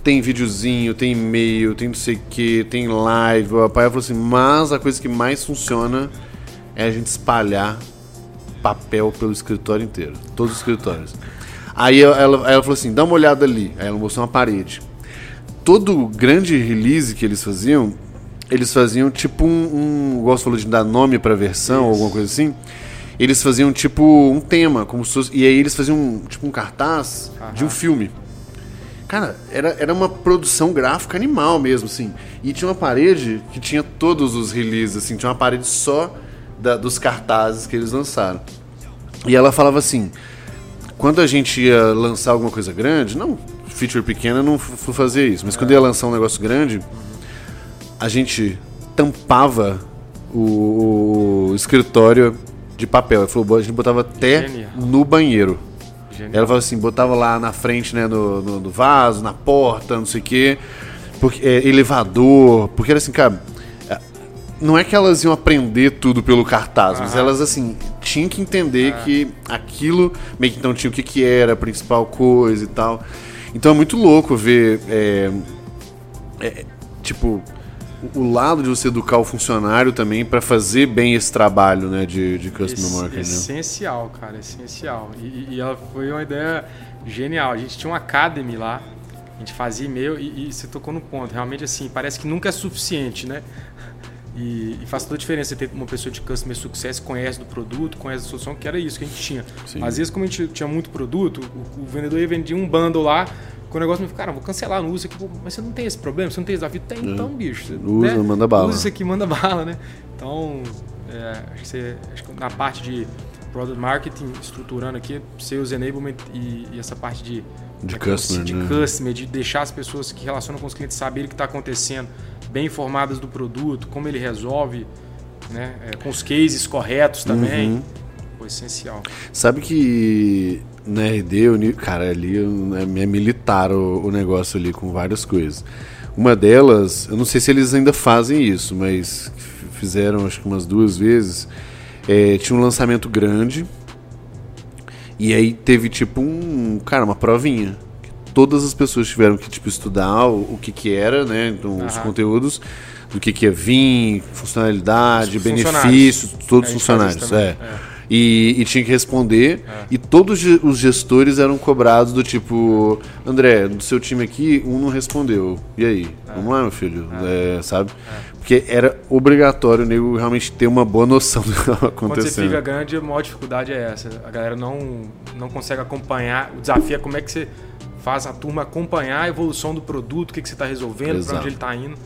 Tem videozinho, tem e-mail, tem não sei o que, tem live. O papai falou assim, mas a coisa que mais funciona é a gente espalhar papel pelo escritório inteiro. Todos os escritórios. Aí ela, ela falou assim: dá uma olhada ali. Aí ela mostrou uma parede. Todo grande release que eles faziam, eles faziam tipo um. um igual você falou de dar nome pra versão ou alguma coisa assim. Eles faziam tipo um tema, como se fosse, E aí eles faziam um, tipo um cartaz Aham. de um filme. Cara, era, era uma produção gráfica animal mesmo, assim. E tinha uma parede que tinha todos os releases, assim. Tinha uma parede só da, dos cartazes que eles lançaram. E ela falava assim: quando a gente ia lançar alguma coisa grande, não, feature pequena não fui fazer isso, mas quando ia lançar um negócio grande, a gente tampava o, o escritório de papel. Ela falou, a gente botava até Genial. no banheiro. Genial. Ela falou assim, botava lá na frente, né, no, no, no vaso, na porta, não sei o quê, porque, é, elevador, porque era assim, cara, não é que elas iam aprender tudo pelo cartaz, mas elas, assim, tinham que entender é. que aquilo, meio que então tinha o que, que era a principal coisa e tal. Então é muito louco ver, é, é, tipo, o lado de você educar o funcionário também para fazer bem esse trabalho, né, de, de customer marketing. Né? Essencial, né? cara, essencial. E, e, ela foi uma ideia genial. A gente tinha uma academy lá, a gente fazia e-mail e, e você tocou no ponto. Realmente, assim, parece que nunca é suficiente, né? E, e, faz toda a diferença ter uma pessoa de customer success conhece do produto, conhece a solução, que era isso que a gente tinha. Sim. Às vezes, como a gente tinha muito produto, o, o vendedor ia vender um bundle lá, com o negócio me cara, vou cancelar, não usa aqui. Mas você não tem esse problema, você não tem esse desafio? Tem, é. então, bicho. Você, usa, né? manda bala. Usa isso aqui, manda (laughs) bala, né? Então, é, acho, que você, acho que na parte de product marketing, estruturando aqui, sales enablement e, e essa parte de de customer, de né? customer, de deixar as pessoas que relacionam com os clientes saberem o que está acontecendo, bem informadas do produto, como ele resolve, né? É, com os cases corretos também. Uhum. Foi essencial. Sabe que na RD, cara, ali é militar o, o negócio ali com várias coisas. Uma delas, eu não sei se eles ainda fazem isso, mas fizeram acho que umas duas vezes. É, tinha um lançamento grande e aí teve tipo um, cara, uma provinha. todas as pessoas tiveram que tipo, estudar o, o que, que era, né? Então, os conteúdos, do que, que ia vir, funcionalidade, Os benefícios, todos os faz funcionários. É. E, e tinha que responder. E todos os gestores eram cobrados do tipo: André, do seu time aqui, um não respondeu. E aí? Vamos lá, meu filho. É, sabe? Porque era obrigatório o nego realmente ter uma boa noção do que estava Quando você acontecendo. fica grande, a maior dificuldade é essa. A galera não, não consegue acompanhar. O desafio é como é que você faz a turma acompanhar a evolução do produto, o que, que você está resolvendo, para onde ele está indo.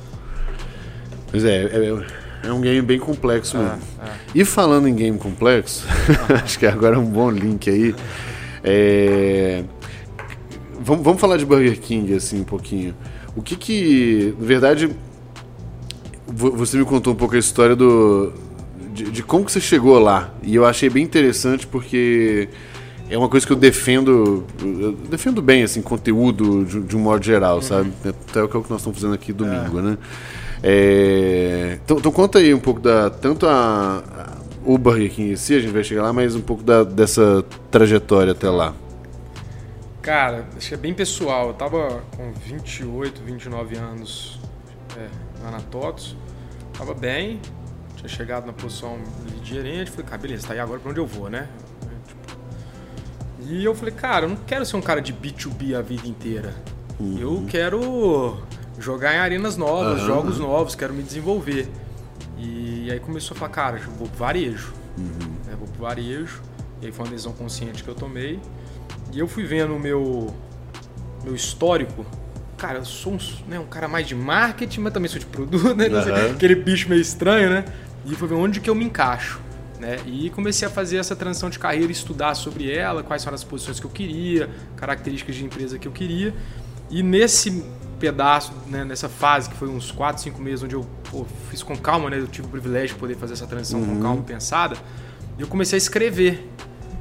Pois é, é, é um game bem complexo mesmo. É, é. E falando em game complexo, (laughs) acho que agora é um bom link aí. É, Vamos, vamos falar de Burger King assim um pouquinho. O que que, na verdade, vo- você me contou um pouco a história do de, de como que você chegou lá e eu achei bem interessante porque é uma coisa que eu defendo, eu defendo bem assim conteúdo de, de um modo geral, sabe? Até o que é o que nós estamos fazendo aqui domingo, né? É, então, então conta aí um pouco da tanto a, o Burger King em si, a gente vai chegar lá, mas um pouco da, dessa trajetória até lá. Cara, acho que é bem pessoal. Eu tava com 28, 29 anos é, lá na TOTS. Tava bem, tinha chegado na posição de gerente. Falei, cara, beleza, tá aí agora pra onde eu vou, né? E eu falei, cara, eu não quero ser um cara de B2B a vida inteira. Eu quero jogar em arenas novas, Aham. jogos novos, quero me desenvolver. E aí começou a falar, cara, eu vou pro varejo. né, vou pro varejo. E aí foi uma decisão consciente que eu tomei. E eu fui vendo o meu, meu histórico. Cara, eu sou um, né, um cara mais de marketing, mas também sou de produto, né? Aham. Aquele bicho meio estranho, né? E fui ver onde que eu me encaixo. Né? E comecei a fazer essa transição de carreira, estudar sobre ela, quais eram as posições que eu queria, características de empresa que eu queria. E nesse pedaço, né, nessa fase, que foi uns 4, 5 meses, onde eu pô, fiz com calma, né? Eu tive o privilégio de poder fazer essa transição com calma, pensada. Eu comecei a escrever.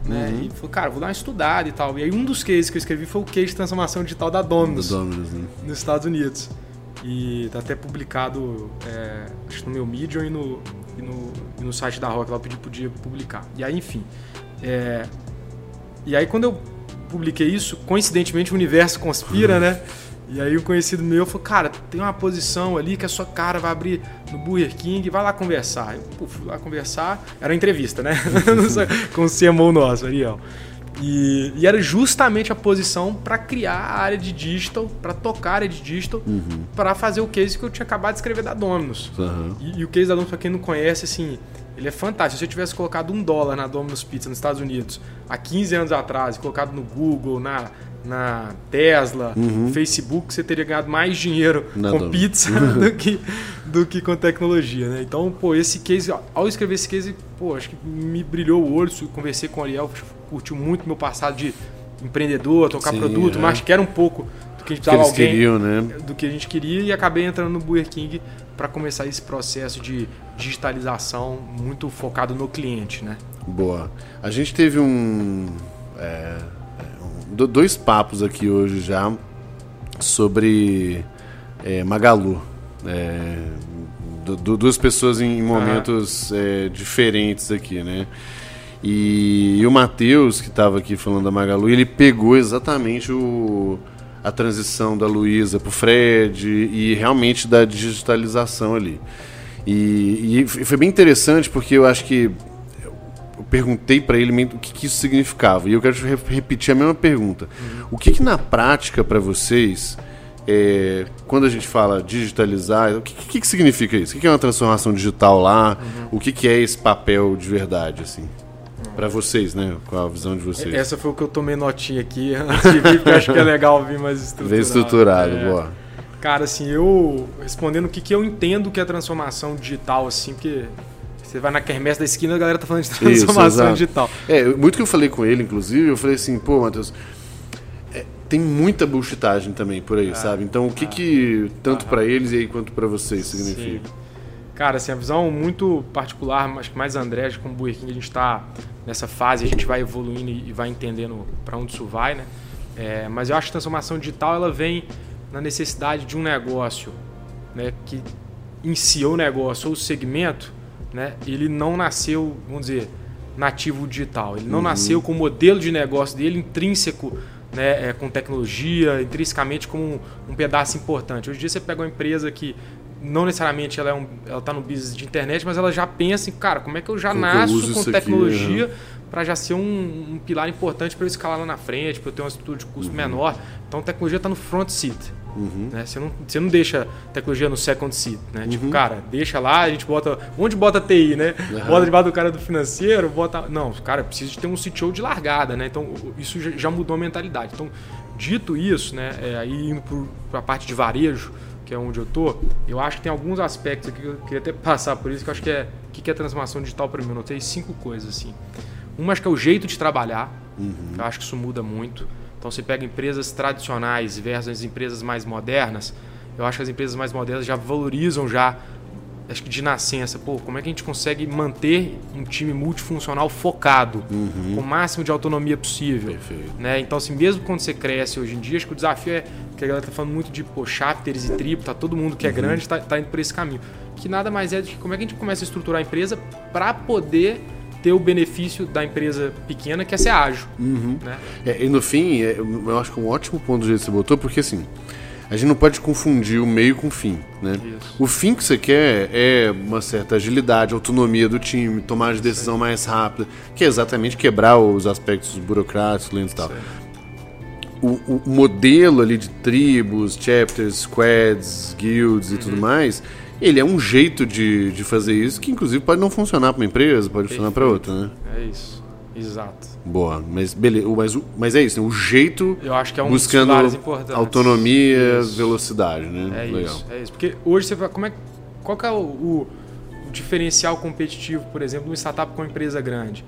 Né? E falei, cara, vou dar uma estudada e tal. E aí um dos cases que eu escrevi foi o case de transformação digital da Do Domino's né? nos Estados Unidos. E tá até publicado, é, acho no meu Medium e no, e no, e no site da Rock, lá eu pedi podia publicar. E aí, enfim. é, e aí quando eu publiquei isso, coincidentemente o universo conspira, né? (laughs) E aí um conhecido meu falou, cara, tem uma posição ali que a sua cara vai abrir no Burger King, vai lá conversar. Eu pô, fui lá conversar, era uma entrevista, né? (laughs) Com o CMO nosso, Ariel. E, e era justamente a posição para criar a área de digital, para tocar a área de digital, para fazer o case que eu tinha acabado de escrever da Domino's. Aham. E, e o case da Domino's, pra quem não conhece, assim, ele é fantástico. Se eu tivesse colocado um dólar na Domino's Pizza nos Estados Unidos há 15 anos atrás, colocado no Google, na, na Tesla, no Facebook, você teria ganhado mais dinheiro Na com pizza (laughs) do que, do que com tecnologia, né? Então, pô, esse case, ao escrever esse case, pô, acho que me brilhou o olho. Conversei com o Ariel, curtiu muito meu passado de empreendedor, tocar Sim, produto, é. mas que era um pouco do que a gente precisava alguém queriam, né? do que a gente queria e acabei entrando no Burger King para começar esse processo de digitalização muito focado no cliente, né? Boa. A gente teve um, é, do- dois papos aqui hoje já sobre é, Magalu. É, du- duas pessoas em momentos é, diferentes aqui, né? E, e o Matheus, que estava aqui falando da Magalu, ele pegou exatamente o, a transição da Luísa para o Fred e realmente da digitalização ali. E, e foi bem interessante porque eu acho que perguntei para ele o que, que isso significava. E eu quero re- repetir a mesma pergunta. O que, que na prática para vocês, é, quando a gente fala digitalizar, o que, que, significa isso? O que, é uma transformação digital lá? O que, que é esse papel de verdade, assim? Para vocês, né? Com a visão de vocês. Essa foi o que eu tomei notinha aqui (laughs) antes de vir, porque eu acho que é legal vir mais estruturado. Bem estruturado, É. boa. Cara, assim, eu respondendo o que, que eu entendo que é transformação digital, assim, porque você vai na quermesse da esquina, a galera tá falando de transformação exato. digital. É, muito que eu falei com ele, inclusive, eu falei assim, pô, Matheus, é, tem muita bullshitagem também por aí, sabe? Então, o que que, tanto pra eles e aí quanto pra vocês, significa? Sim. Cara, assim, a visão muito particular, acho que mais André, como Burger King a gente está nessa fase, a gente vai evoluindo e e vai entendendo para onde isso vai, né? É, mas eu acho que a transformação digital ela vem na necessidade de um negócio, né, que em si o negócio ou o segmento, né, ele não nasceu, vamos dizer, nativo digital. Ele não nasceu com o modelo de negócio dele intrínseco né, é, com tecnologia, intrinsecamente como um, um, pedaço importante. Hoje em dia você pega uma empresa que não necessariamente ela é um, ela está no business de internet, mas ela já pensa em, cara, como é que eu já como nasço com tecnologia para já ser um, um pilar importante para eu escalar lá na frente, para eu ter uma estrutura de custo uhum. menor. Então a tecnologia está no front seat. Uhum. Né? Você, não, você não deixa tecnologia no second seat, né? Tipo, uhum. Tipo, cara, deixa lá, a gente bota. Onde bota TI, né? Uhum. Bota debaixo do cara do financeiro, bota. Não, cara, precisa de ter um CTO de largada, né? Então, isso já mudou a mentalidade. Então, dito isso, né? É, aí indo para a parte de varejo, que é onde eu tô, eu acho que tem alguns aspectos aqui que eu queria até passar por isso, que eu acho que é. O que é transformação digital para mim? Eu notei cinco coisas, assim. Uma, acho que é o jeito de trabalhar. Uhum. Eu acho que isso muda muito. Então, você pega empresas tradicionais versus as empresas mais modernas. Eu acho que as empresas mais modernas já valorizam já, acho que de nascença, pô, como é que a gente consegue manter um time multifuncional focado, uhum. com o máximo de autonomia possível. Perfeito. Né? Então, assim, mesmo quando você cresce hoje em dia, acho que o desafio é que a galera tá falando muito de pô, chapters e tribo, tá todo mundo que é uhum. grande tá, tá indo por esse caminho. Que nada mais é do que como é que a gente começa a estruturar a empresa para poder ter o benefício da empresa pequena, que é ser ágil. Uhum. Né? É, e no fim, é, eu acho que um ótimo ponto do jeito que você botou, porque assim, a gente não pode confundir o meio com o fim. Né? O fim que você quer é uma certa agilidade, autonomia do time, tomar de decisão mais rápida, que é exatamente quebrar os aspectos burocráticos, lentos e tal. O, o, modelo ali de tribos, chapters, squads, guilds e uhum. tudo mais ele é um jeito de, de fazer isso que, inclusive, pode não funcionar para uma empresa, pode Perfeito. funcionar para outra, né? É isso. Exato. Boa, mas beleza, mas, mas é isso, né? o jeito Eu acho que é um buscando autonomia, isso. velocidade, né? É Legal. isso, é isso. Porque hoje você vai, como é qual que é o, o, o diferencial competitivo, por exemplo, de uma startup com uma empresa grande?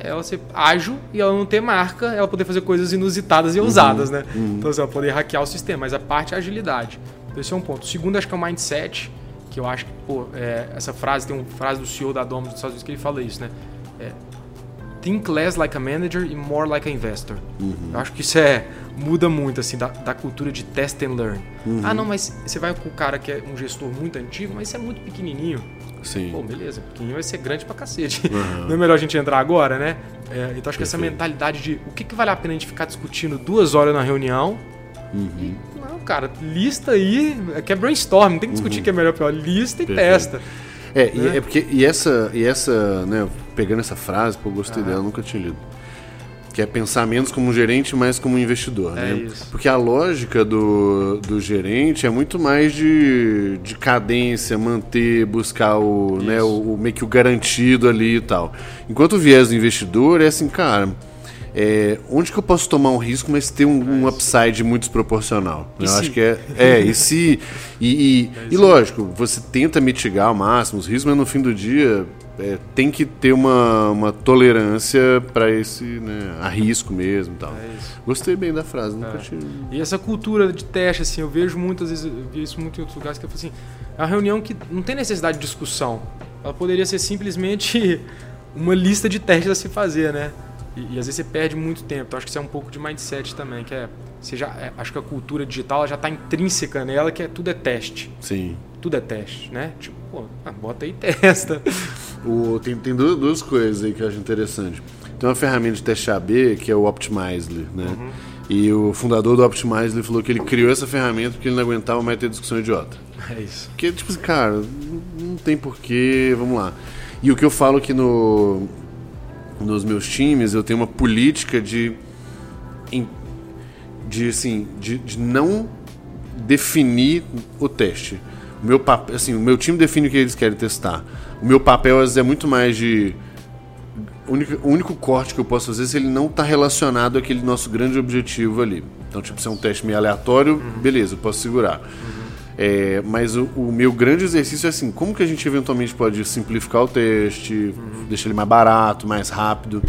Ela ser ágil e ela não ter marca, ela poder fazer coisas inusitadas e uhum, ousadas, né? Uhum. Então, assim, ela poder hackear o sistema, mas a parte é agilidade. Então, esse é um ponto. O segundo, acho que é o mindset que eu acho que, pô, é, essa frase, tem uma frase do CEO da Domino's dos Estados Unidos que ele fala isso, né? É, think less like a manager e more like a investor. Uhum. Eu acho que isso é muda muito assim da, da cultura de test and learn. Uhum. Ah, não, mas você vai com o cara que é um gestor muito antigo, mas isso é muito pequenininho. Sim. Pô, beleza, pequenininho vai ser grande pra cacete. Uhum. (laughs) Não é melhor a gente entrar agora, né? É, então acho que essa mentalidade de o que, que vale a pena a gente ficar discutindo duas horas na reunião Uhum. E, não, cara, lista aí, é que é brainstorm, não tem que discutir uhum. que é melhor ou pior, lista e Perfeito. testa. É, né? e, é porque, e essa, e essa, né, pegando essa frase, pô, eu gostei ah. dela, nunca tinha lido. Que é pensar menos como um gerente, mais como um investidor, é né? Isso. Porque a lógica do, do gerente é muito mais de, de cadência, manter, buscar o, né, o, o meio que o garantido ali e tal. Enquanto o viés do investidor é assim, cara é, onde que eu posso tomar um risco, mas ter um, um upside muito desproporcional? eu se? acho que é. É, e se. E, e, e, lógico, você tenta mitigar ao máximo os riscos, mas no fim do dia é, tem que ter uma, uma tolerância para esse né, a risco mesmo tal. É Gostei bem da frase, nunca é. tinha... E essa cultura de teste, assim, eu vejo muitas vezes, eu vi isso muito em outros lugares, que eu falo assim, é uma reunião que não tem necessidade de discussão. Ela poderia ser simplesmente (laughs) uma lista de testes a se fazer, né? E, e, às vezes você perde muito tempo. Então acho que isso é um pouco de mindset também, que é, você já, é, acho que a cultura digital já está intrínseca nela, que é tudo é teste. Sim. Tudo é teste, né? Tipo, pô, ah, bota aí e testa. (laughs) O, tem, tem duas, duas, coisas aí que eu acho interessante. Tem uma ferramenta de teste AB que é o Optimizely, né? Uhum. E o fundador do Optimizely falou que ele criou essa ferramenta porque ele não aguentava mais ter discussão idiota. É isso. Porque, tipo assim, cara, não tem porquê, vamos lá. E o que eu falo que no, nos meus times, eu tenho uma política de de assim, de, de não definir o teste. O meu papel, assim, o meu time define o que eles querem testar. O meu papel às vezes é muito mais de o único, o único corte que eu posso fazer se ele não está relacionado àquele nosso grande objetivo ali. Então, tipo, se é um teste meio aleatório, uhum. beleza, eu posso segurar. Uhum. É, mas o, o, meu grande exercício é assim, como que a gente eventualmente pode simplificar o teste, uhum. deixar ele mais barato, mais rápido,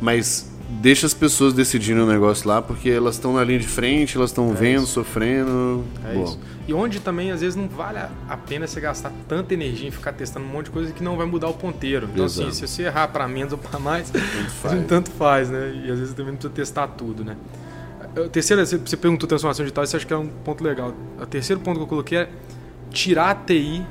mas deixa as pessoas decidirem o negócio lá, porque elas estão na linha de frente, elas estão é vendo, isso. sofrendo. É Bom. isso. E onde também, às vezes, não vale a pena você gastar tanta energia em ficar testando um monte de coisa que não vai mudar o ponteiro. Então, assim, Exato. assim, se você errar para menos ou para mais, tanto (laughs) faz. tanto faz, né? E às vezes também não precisa testar tudo, né? A terceira, você perguntou transformação digital, isso acho que é um ponto legal. O terceiro ponto que eu coloquei é tirar a TI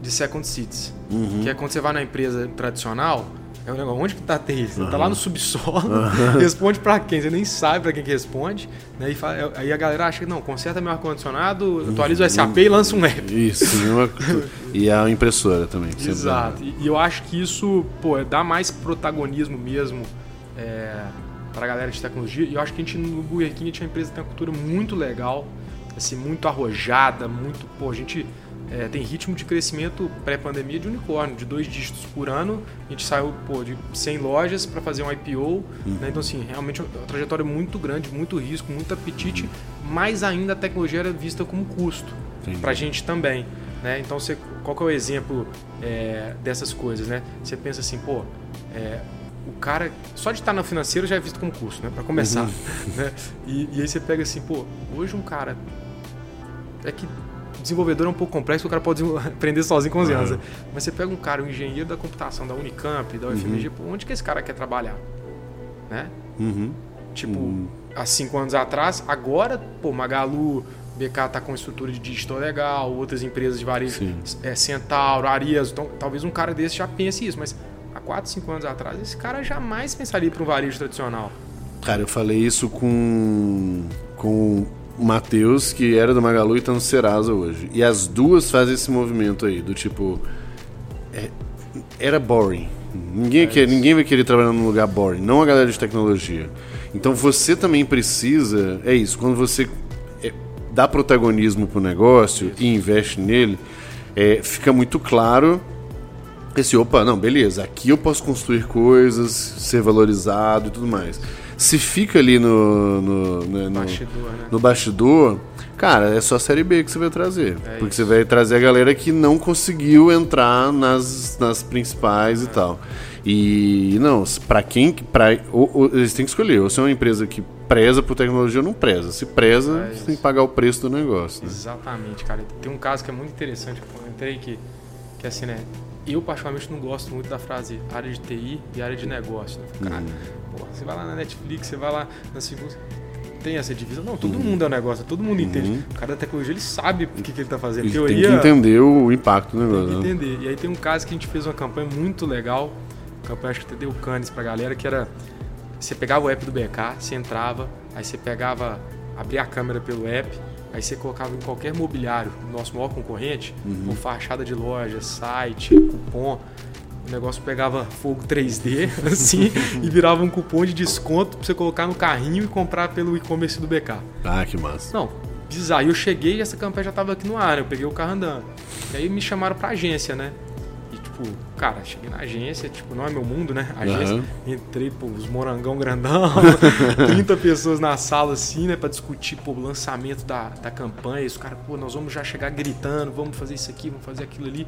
de second seats. Uhum. Que é quando você vai na empresa tradicional, É um negócio, onde que tá a TI? Você uhum. tá lá no subsolo, uhum. (laughs) responde para quem? Você nem sabe para quem que responde. Né? E fala, aí a galera acha que não, conserta meu ar-condicionado, atualiza o SAP e lança um app. Isso, (laughs) e a impressora também. Exato. E, e, eu acho que isso pô, dá mais protagonismo mesmo é, para a galera de tecnologia. E eu acho que a gente no Burger King tinha uma empresa que tem uma cultura muito legal, assim, muito arrojada, muito. Pô, a gente é, tem ritmo de crescimento pré-pandemia de unicórnio, de dois dígitos por ano. A gente saiu pô, de 100 lojas para fazer um IPO. Uhum. Né? Então, assim, realmente é uma trajetória muito grande, muito risco, muito apetite, mas ainda a tecnologia era vista como custo para a gente também. Né? Então, você, qual que é o exemplo é, dessas coisas? Né? Você pensa assim, pô, é, o cara, só de estar no financeiro já é visto como custo, né? para começar. Uhum. Né? E, e aí você pega assim, pô, hoje um cara. É que desenvolvedor é um pouco complexo, o cara pode (laughs) aprender sozinho com 11 anos. Uhum. Mas você pega um cara, um engenheiro da computação da Unicamp, da UFMG, uhum. pô, onde que esse cara quer trabalhar? Né? Uhum. Tipo, uhum. há cinco anos atrás, agora, pô, Magalu, BK tá com estrutura de digital legal, outras empresas de varejo, é, Centauro, Arias, então talvez um cara desse já pense isso, mas há 4, 5 anos atrás, esse cara jamais pensaria para um varejo tradicional. Cara, eu falei isso com, com o Matheus, que era do Magalu e tá no Serasa hoje. E as duas fazem esse movimento aí, do tipo. É, era boring. Ninguém, é quer, ninguém vai querer trabalhar num lugar boring, não a galera de tecnologia. Então você também precisa. É isso, quando você é, dá protagonismo pro negócio isso. e investe nele, é, fica muito claro esse opa, não, beleza, aqui eu posso construir coisas, ser valorizado e tudo mais se fica ali no, no, no, no, bastidor, né? no bastidor, cara, é só a Série B que você vai trazer. É porque isso. você vai trazer a galera que não conseguiu entrar nas, nas principais é. e tal. E não, para quem. Pra, ou, ou, eles têm que escolher. Ou se é uma empresa que preza por tecnologia ou não preza. Se preza, é você tem que pagar o preço do negócio. Né? Exatamente, cara. Tem um caso que é muito interessante que eu entrei que, que é assim, né? Eu, particularmente, não gosto muito da frase área de TI e área de negócio. Né? Cara, uhum. pô, você vai lá na Netflix, você vai lá na segunda. Tem essa divisão? Não, todo uhum. mundo é um negócio, todo mundo uhum. entende. O cara da tecnologia, ele sabe o que, que ele está fazendo. Teoria, tem que entender o impacto do negócio. Tem que né? entender. E aí tem um caso que a gente fez uma campanha muito legal, campanha acho que deu canes pra galera, que era você pegava o app do BK, você entrava, aí você pegava, abria a câmera pelo app, Aí você colocava em qualquer mobiliário, nosso maior concorrente, uhum. com fachada de loja, site, cupom, o negócio pegava fogo 3D, (laughs) assim, e virava um cupom de desconto pra você colocar no carrinho e comprar pelo e-commerce do BK. Ah, que massa. Não, bizarro. E eu cheguei e essa campanha já tava aqui no ar, eu peguei o carro andando. E aí me chamaram pra agência, né? Tipo, cara, cheguei na agência, tipo, não é meu mundo, né? Agência, uhum. entrei, pô, os morangão grandão, (laughs) 30 pessoas na sala assim, né, pra discutir, pô, o lançamento da, da campanha. E os caras, pô, nós vamos já chegar gritando, vamos fazer isso aqui, vamos fazer aquilo ali.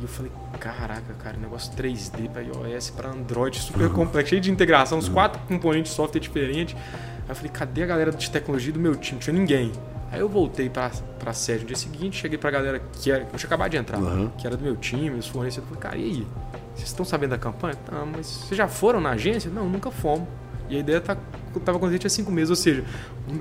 E eu falei, caraca, cara, negócio 3D para iOS, para Android, super uhum. complexo, cheio de integração, uns uhum. quatro componentes de software diferentes. Aí eu falei, cadê a galera de tecnologia do meu time? Não tinha ninguém. Aí eu voltei pra, pra sede no dia seguinte, cheguei pra galera que era, eu tinha acabado de entrar, uhum. que era do meu time, os fornecedores. Falei, cara, e aí? Vocês estão sabendo da campanha? Não, mas vocês já foram na agência? Não, nunca fomos. E a ideia tá, tava com a gente há cinco meses, ou seja,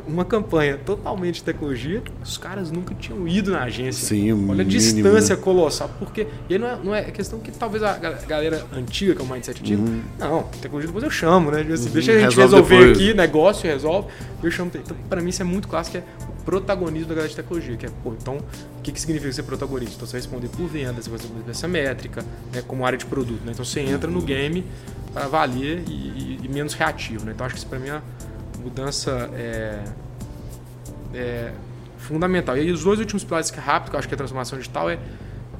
uma campanha totalmente de tecnologia, os caras nunca tinham ido na agência. Sim, Olha a distância né? colossal. Porque. E aí não é, não é questão que talvez a galera antiga, que é o mindset antigo, uhum. não, tecnologia depois eu chamo, né? Assim, uhum. Deixa a gente resolve resolver depois. aqui, negócio, resolve, eu chamo. Então, para mim, isso é muito clássico, é protagonismo da galera de tecnologia, que é, pô, então, o que, que significa ser protagonista? Então, você vai responder por venda, você vai responder essa métrica, né, como área de produto, né? Então, você entra no game para valer e, e, e, menos reativo, né? Então, acho que isso para mim é uma mudança é, é fundamental. E aí, os dois últimos pilares que é rápido, que eu acho que é a transformação digital, é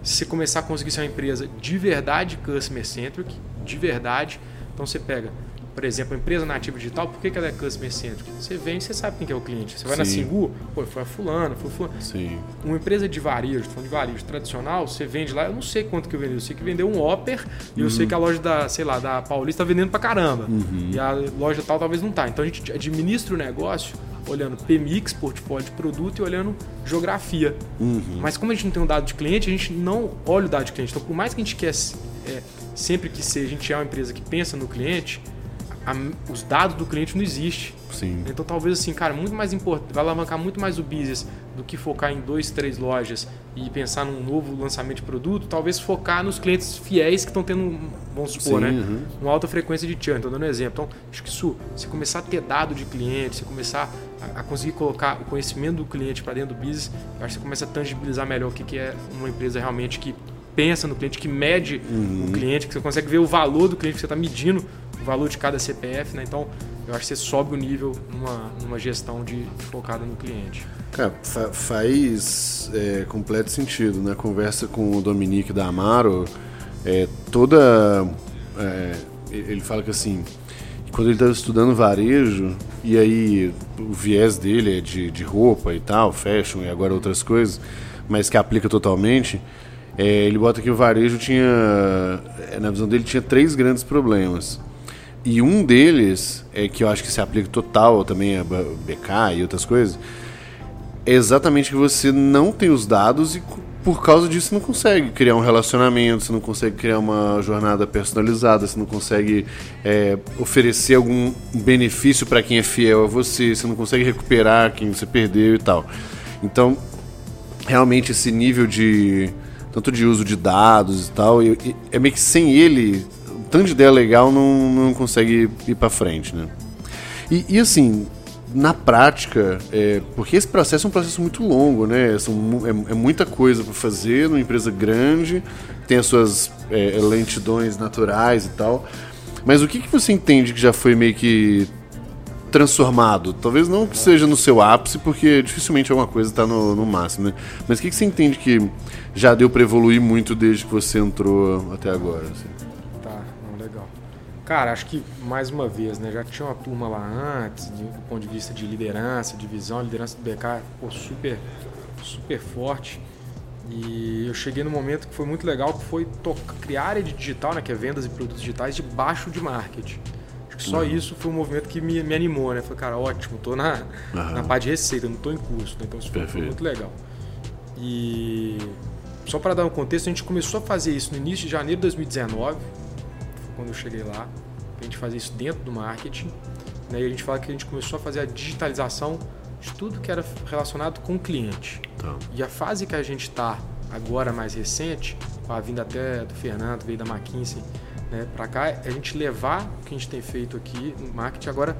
você começar a conseguir ser uma empresa de verdade customer centric, de verdade. Então, você pega por exemplo, a empresa nativa digital, por que, que ela é customer centric? Você vem e você sabe quem é o cliente. Você vai Sim. na Singu, pô, foi a fulana, foi a fulana. Sim. Uma empresa de varejo, falando de varejo tradicional, você vende lá, eu não sei quanto que eu vendi, eu sei que vendeu um Opper e eu sei uhum. que a loja da, sei lá, da Paulista está vendendo pra caramba. Uhum. E a loja tal talvez não tá. Então a gente administra o negócio olhando PMix, portfólio de produto e olhando geografia. Uhum. Mas como a gente não tem um dado de cliente, a gente não olha o dado de cliente. Então, por mais que a gente quer, é, sempre que seja, a gente é uma empresa que pensa no cliente, a, os dados do cliente não existem. Sim. Então talvez assim, cara, muito mais importante, vai alavancar muito mais o business do que focar em dois, três lojas e pensar num novo lançamento de produto, talvez focar nos clientes fiéis que estão tendo, vamos supor, Sim, né? uhum. Uma alta frequência de churn, estou dando um exemplo. Então, acho que isso, você começar a ter dado de cliente, você começar a, a conseguir colocar o conhecimento do cliente para dentro do business, acho que você começa a tangibilizar melhor o que, que é uma empresa realmente que pensa no cliente, que mede Uhum. o cliente, que você consegue ver o valor do cliente, que você está medindo o valor de cada CPF, né? Então, eu acho que você sobe o nível numa, numa gestão de focada no cliente. Cara, fa- faz é, completo sentido, né? Conversa com o Dominique da Amaro, é, toda. é, ele fala que assim, quando ele estava estudando varejo, e aí o viés dele é de, de roupa e tal, fashion e agora outras coisas, mas que aplica totalmente, é, ele bota que o varejo tinha, é, na visão dele, tinha três grandes problemas. E um deles, é que eu acho que se aplica total também a B- BK e outras coisas, é exatamente que você não tem os dados e por causa disso você não consegue criar um relacionamento, você não consegue criar uma jornada personalizada, você não consegue é, oferecer algum benefício para quem é fiel a você, você não consegue recuperar quem você perdeu e tal. Então, realmente esse nível de tanto de uso de dados e tal, é meio que sem ele, tanto de ideia legal não, não consegue ir para frente, né? E, e, assim, na prática, é, porque esse processo é um processo muito longo, né? São, é, é muita coisa para fazer numa empresa grande, tem as suas é, lentidões naturais e tal. Mas o que, que você entende que já foi meio que transformado? Talvez não que seja no seu ápice, porque dificilmente alguma coisa está no, no máximo, né? Mas o que, que você entende que já deu para evoluir muito desde que você entrou até agora? assim? Cara, acho que mais uma vez, né? Já tinha uma turma lá antes, de- do ponto de vista de liderança, de visão, a liderança do BK ficou super, super forte. E eu cheguei no momento que foi muito legal, que foi tocar, criar a área de digital, né? Que é vendas e produtos digitais, debaixo de marketing. Acho que só isso foi um movimento que me, me animou, né? Falei, cara, ótimo, tô na, Aham. na parte de receita, não tô em custo. né? Então isso foi, foi muito legal. E só para dar um contexto, a gente começou a fazer isso no início de janeiro de 2019, foi quando eu cheguei lá, a gente fazia isso dentro do marketing, né? e a gente fala que a gente começou a fazer a digitalização de tudo que era relacionado com o cliente. Tá. E a fase que a gente está agora mais recente, com a vinda até do Fernando, veio da McKinsey, né, para cá, é a gente levar o que a gente tem feito aqui no marketing agora,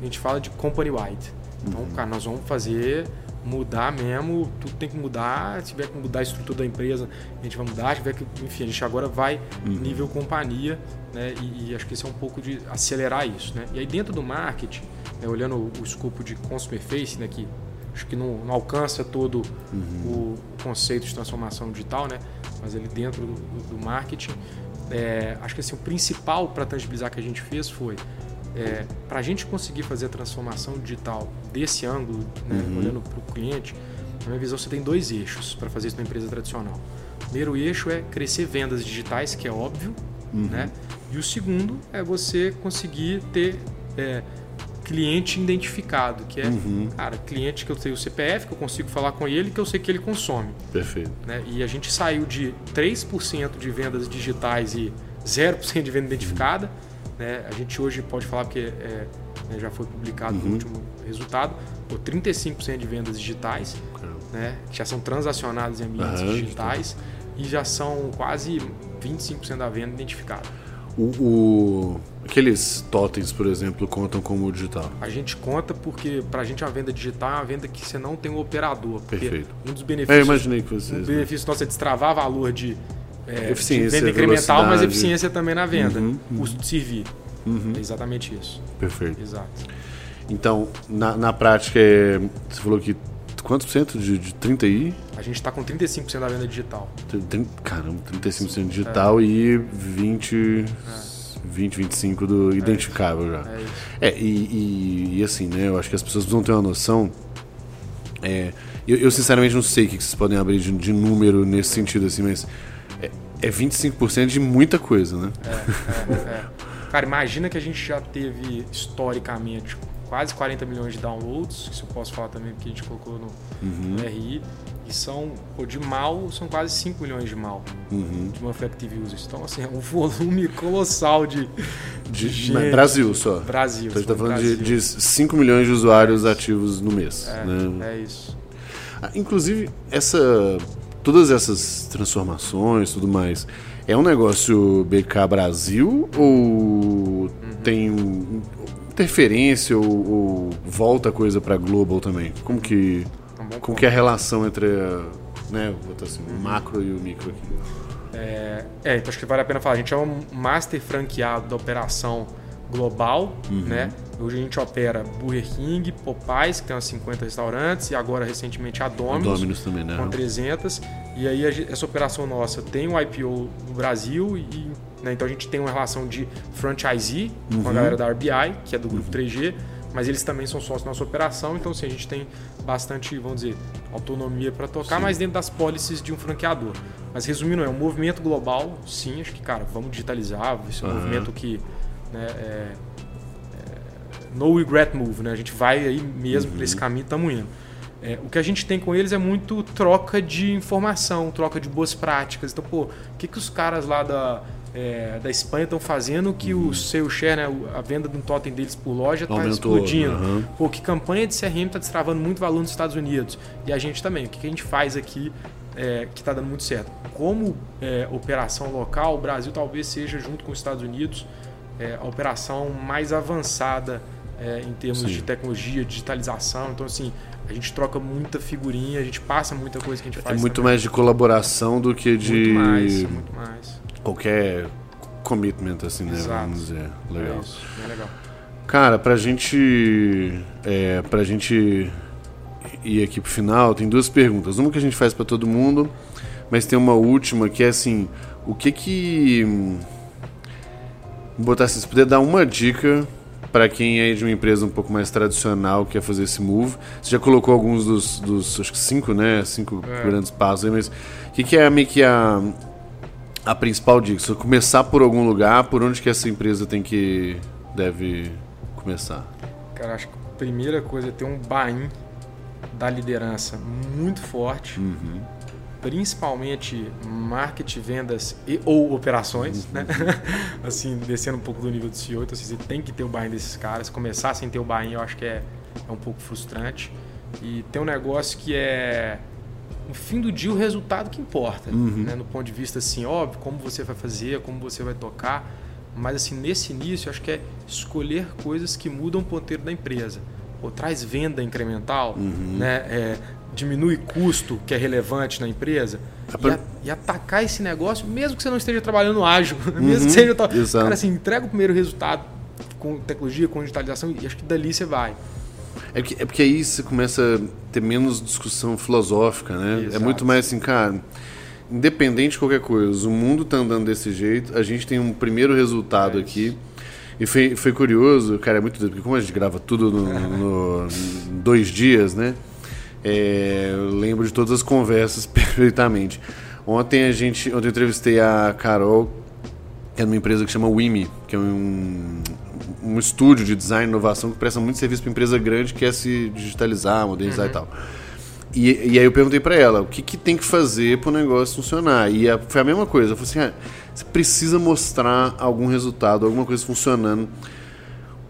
a gente fala de company wide. Então, cara, nós vamos fazer mudar mesmo, tudo tem que mudar, se tiver que mudar a estrutura da empresa, a gente vai mudar, se tiver que, enfim, a gente agora vai nível companhia, né, e, e acho que isso é um pouco de acelerar isso, né? E aí dentro do marketing, né, olhando o, o escopo de consumer face, né, que acho que não, não alcança todo o conceito de transformação digital, né? Mas ele dentro do, do- do marketing, é, acho que assim, o principal para tangibilizar que a gente fez foi é, para a gente conseguir fazer a transformação digital desse ângulo, né, olhando para o cliente, na minha visão você tem dois eixos para fazer isso na empresa tradicional. O primeiro eixo é crescer vendas digitais, que é óbvio, né? E o segundo é você conseguir ter é, cliente identificado, que é, cara, cliente que eu tenho o CPF, que eu consigo falar com ele, que eu sei que ele consome. Perfeito. né? E a gente saiu de 3% de vendas digitais e 0% de venda identificada. Né? A gente hoje pode falar, porque é, né, já foi publicado o último resultado, por 35% de vendas digitais, né? que já são transacionadas em ambientes Aham, digitais, e já são quase 25% da venda identificada. O, o- aqueles totens, por exemplo, contam como digital. A gente conta porque para a gente a venda digital é uma venda que você não tem um operador. Perfeito. um dos É, eu benefícios imaginei que vocês. né? benefício nosso é destravar valor de, é, Eficiência, venda incremental, mas eficiência também na venda. Uhum, Custo de servir. Uhum. É exatamente isso. Perfeito. Exato. Então, na, na prática, é, você falou que quantos por cento de, de 30 aí? A gente está com 35% da venda digital. Caramba, 35% digital e 20, 20, 25 do identificável já. É. É, e, e- e assim, né? Eu acho que as pessoas precisam ter uma noção. É, eu, eu, sinceramente não sei o que que vocês podem abrir de, de número nesse sentido, assim, mas é, é 25% de muita coisa, né? É, é. Cara, imagina que a gente já teve historicamente quase 40 milhões de downloads, isso eu posso falar também porque a gente colocou no, Uhum. no RI, E são, pô, de mal, são quase 5 milhões de mal Uhum. de monthly active users. Então, assim, é um volume colossal de, De, gente. mas Brasil só. Brasil. Então a gente tá falando de, de 5 milhões de usuários ativos no mês. É, né? é isso. Ah, Inclusive, essa, todas essas transformações tudo mais, é um negócio BK Brasil ou Uhum. tem interferência ou, ou volta coisa para global também? Como que, um como que é a relação entre né, assim, o macro e o micro aqui? É, é, então acho que vale a pena falar. A gente é um master franqueado da operação global, Uhum. né? Hoje a gente opera Burger King, Popeyes, que tem umas 50 restaurantes, e agora recentemente a Domino's, Dominus também, né? com 300. E aí essa operação nossa tem o IPO no Brasil e né, então a gente tem uma relação de franchisee com a galera da RBI, que é do grupo 3G, mas eles também são sócios da nossa operação, então assim, a gente tem bastante, vamos dizer, autonomia para tocar, Sim. mas dentro das policies de um franqueador. Mas resumindo, é um movimento global, sim, acho que, cara, vamos digitalizar, esse é um Aham. movimento que né, é, no regret move, né? A gente vai aí mesmo por esse caminho, estamos indo. É, o que a gente tem com eles é muito troca de informação, troca de boas práticas. Então, pô, o que, que os caras lá da, é, da Espanha estão fazendo que o seu share, né, a venda de um totem deles por loja está explodindo? aham. Pô, que campanha de CRM está destravando muito valor nos Estados Unidos? E a gente também. O que, que a gente faz aqui é, que está dando muito certo? Como é, operação local, o Brasil talvez seja, junto com os Estados Unidos, é, a operação mais avançada é, em termos Sim. de tecnologia, digitalização. Então, assim, a gente troca muita figurinha, a gente passa muita coisa que a gente É faz. muito também. mais de colaboração do que de Muito mais, muito mais. qualquer commitment, assim, né? Exato. Vamos dizer. Legal. É isso, bem legal. Cara, pra gente. É, pra gente ir aqui pro final, tem duas perguntas. Uma que a gente faz pra todo mundo, mas tem uma última que é assim: o que que. Vou botar assim, se puder dar uma dica pra quem é de uma empresa um pouco mais tradicional que quer fazer esse move. Você já colocou alguns dos, dos acho que cinco, né? Cinco É. grandes passos aí, mas o que, que é meio que a, a principal dica? Se começar por algum lugar, por onde que essa empresa tem que. deve começar? Cara, acho que a primeira coisa é ter um buy-in da liderança muito forte, Uhum. Principalmente marketing, vendas e ou operações, né? (laughs) assim, descendo um pouco do nível do CEO, então assim, você tem que ter o buy-in desses caras. Começar sem ter o buy-in eu acho que é, é um pouco frustrante. E tem um negócio que é no fim do dia o resultado que importa, né? no ponto de vista assim, óbvio, como você vai fazer, como você vai tocar, mas assim, nesse início eu acho que é escolher coisas que mudam o ponteiro da empresa. Pô, traz venda incremental, né? É, diminui custo que é relevante na empresa É e, pra- a- e atacar esse negócio, mesmo que você não esteja trabalhando ágil, (laughs) mesmo que seja. to- exato. Cara, assim, entrega o primeiro resultado com tecnologia, com digitalização e acho que dali você vai. É porque, é porque aí você começa a ter menos discussão filosófica, né? É Exato. muito mais assim, cara. Independente de qualquer coisa, o mundo tá andando desse jeito, a gente tem um primeiro resultado É aqui. E foi, foi curioso, cara, é muito doido, porque como a gente grava tudo no, no- dois dias, né? É, eu lembro de todas as conversas (laughs) perfeitamente. Ontem a gente. Ontem eu entrevistei a Carol, que é numa empresa que chama Wimi, que é um, um estúdio de design e inovação que presta muito serviço para empresa grande que quer se digitalizar, modernizar e tal. E, e aí eu perguntei para ela o que, que tem que fazer para o negócio funcionar. E a- foi a mesma coisa. Eu falei assim, ah, você precisa mostrar algum resultado, alguma coisa funcionando.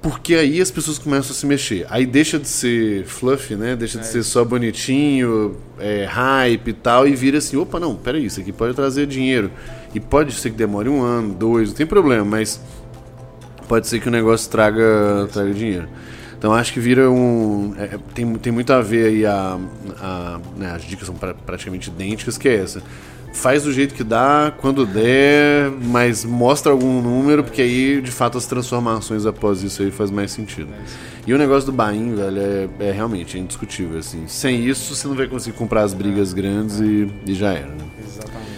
Porque aí as pessoas começam a se mexer. Aí deixa de ser fluffy, né? Deixa de ser só bonitinho, é, hype e tal, e vira assim, opa, não, peraí, isso aqui pode trazer dinheiro. E pode ser que demore um ano, dois, não tem problema, mas pode ser que o negócio traga, traga dinheiro. Então acho que vira um. é, é, tem, tem muito a ver aí a. a- né, as dicas são pra- praticamente idênticas, que é essa. Faz do jeito que dá, quando der, mas mostra algum número, porque aí de fato as transformações após isso aí faz mais sentido. E o negócio do Bain, velho, é, é realmente é indiscutível. Assim. Sem isso, você não vai conseguir comprar as brigas grandes e, e já era. Né? Exatamente.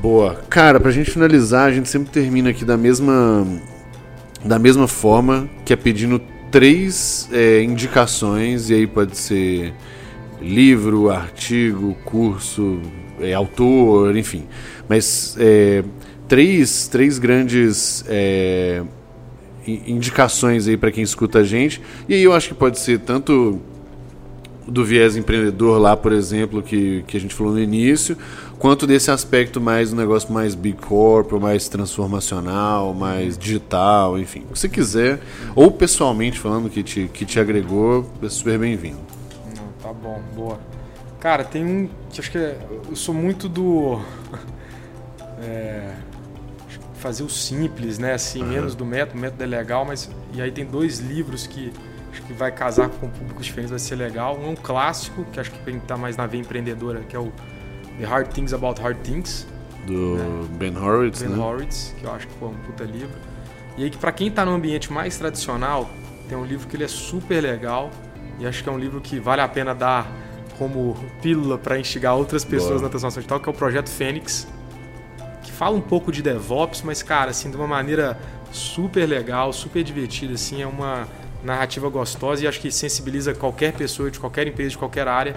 Boa. Cara, pra gente finalizar, a gente sempre termina aqui da mesma da mesma forma, que é pedindo três é, indicações, e aí pode ser livro, artigo, curso, é, autor, enfim. Mas é, três, três grandes é, in- indicações aí para quem escuta a gente. E aí eu acho que pode ser tanto do viés empreendedor lá, por exemplo, que, que a gente falou no início, quanto desse aspecto mais um negócio mais big corp, mais transformacional, mais digital, enfim. O que você quiser, ou pessoalmente falando que te, que te agregou, é super bem-vindo. Tá bom, boa. Cara, tem um que acho que é, eu sou muito do (laughs) é, fazer o simples, né? Assim, uhum. menos do método, o método é legal, mas e aí tem dois livros que acho que vai casar com públicos diferentes, vai ser legal. Um é um clássico, que acho que tem que estar mais na veia empreendedora, que é o The Hard Things About Hard Things. Do né? Ben Horowitz, Ben né? Horowitz, que eu acho que foi um puta livro. E aí que para quem está no ambiente mais tradicional, tem um livro que ele é super legal e acho que é um livro que vale a pena dar como pílula para instigar outras pessoas Boa. na transformação digital, que é o Projeto Fênix, que fala um pouco de DevOps, mas cara, assim, de uma maneira super legal, super divertida, assim, é uma narrativa gostosa e acho que sensibiliza qualquer pessoa de qualquer empresa, de qualquer área,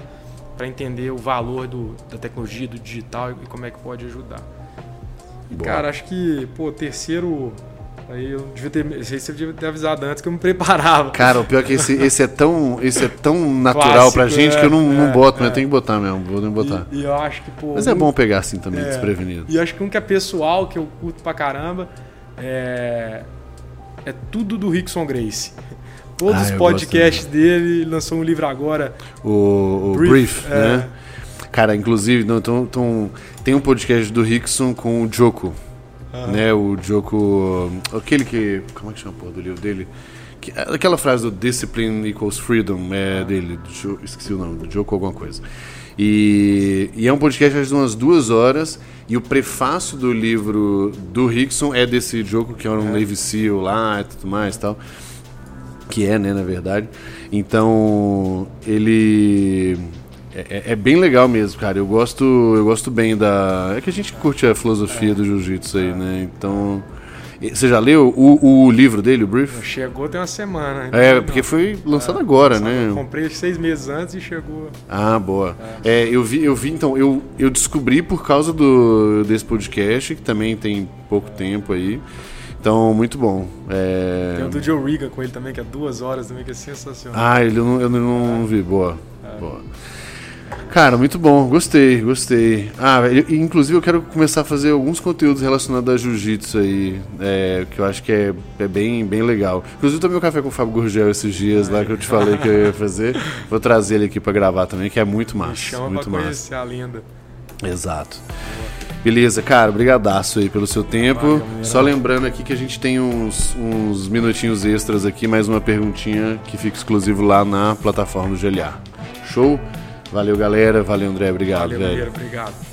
para entender o valor do, da tecnologia, do digital e como é que pode ajudar. E, cara, acho que, pô, terceiro. Aí eu devia ter, eu devia ter avisado antes que eu me preparava. Cara, o pior é que esse, esse é tão, esse é tão natural Clássico, pra gente é, que eu não, é, não boto, é. mas eu tenho que botar mesmo, vou nem botar. E, e, eu acho que, pô. Mas é bom pegar assim também, é, desprevenido. E acho que um que é pessoal, que eu curto pra caramba, é, é tudo do Rickson Grace. Todos ah, os podcasts dele, ele lançou um livro agora. O, o Brief, Brief é. né? Cara, inclusive, não, tão, tão, tem um podcast do Rickson com o Joko. Ah. Né, o Joko. Aquele que. Como é que chama a porra do livro dele? Que, aquela frase do Discipline equals freedom é ah. dele. Do, esqueci o nome, do Joko alguma coisa. E, e, é um podcast de umas duas horas. E o prefácio do livro do Rickson é desse Joko, que é um é. Navy SEAL lá e tudo mais e tal que é, né, na verdade. Então, ele é, é, é, bem legal mesmo, cara. Eu gosto, eu gosto bem da. É que a gente curte a filosofia é. do jiu-jitsu aí, né? Então. Você já leu o, o livro dele, o Brief? Chegou tem uma semana. É, porque foi lançado é, agora, lançado, né? Eu comprei seis meses antes e chegou. Ah, boa. É. eu vi, eu vi, então, eu, eu descobri por causa do, desse podcast, que também tem pouco tempo aí. Então, muito bom. É... Tem o do Joe Riga com ele também, que é duas horas também, que é sensacional. Ah, ele eu não, eu não vi. Boa. É. Boa. Cara, muito bom. Gostei, gostei. Ah, eu, inclusive eu quero começar a fazer alguns conteúdos relacionados a jiu-jitsu aí, é, que eu acho que é, é bem, bem legal. Inclusive eu tomei um café com o Fábio Gurgel esses dias lá que eu te falei que eu ia fazer. (laughs) Vou trazer ele aqui para gravar também, que é muito massa. Me chama muito pra massa. conhecer a lenda. Exato. Beleza, cara, brigadaço aí pelo seu tempo. Só lembrando aqui que a gente tem uns, uns minutinhos extras aqui, mais uma perguntinha que fica exclusivo lá na plataforma do GLA. Show? Valeu, galera. Valeu, André. Obrigado, Valeu, velho. Obrigado.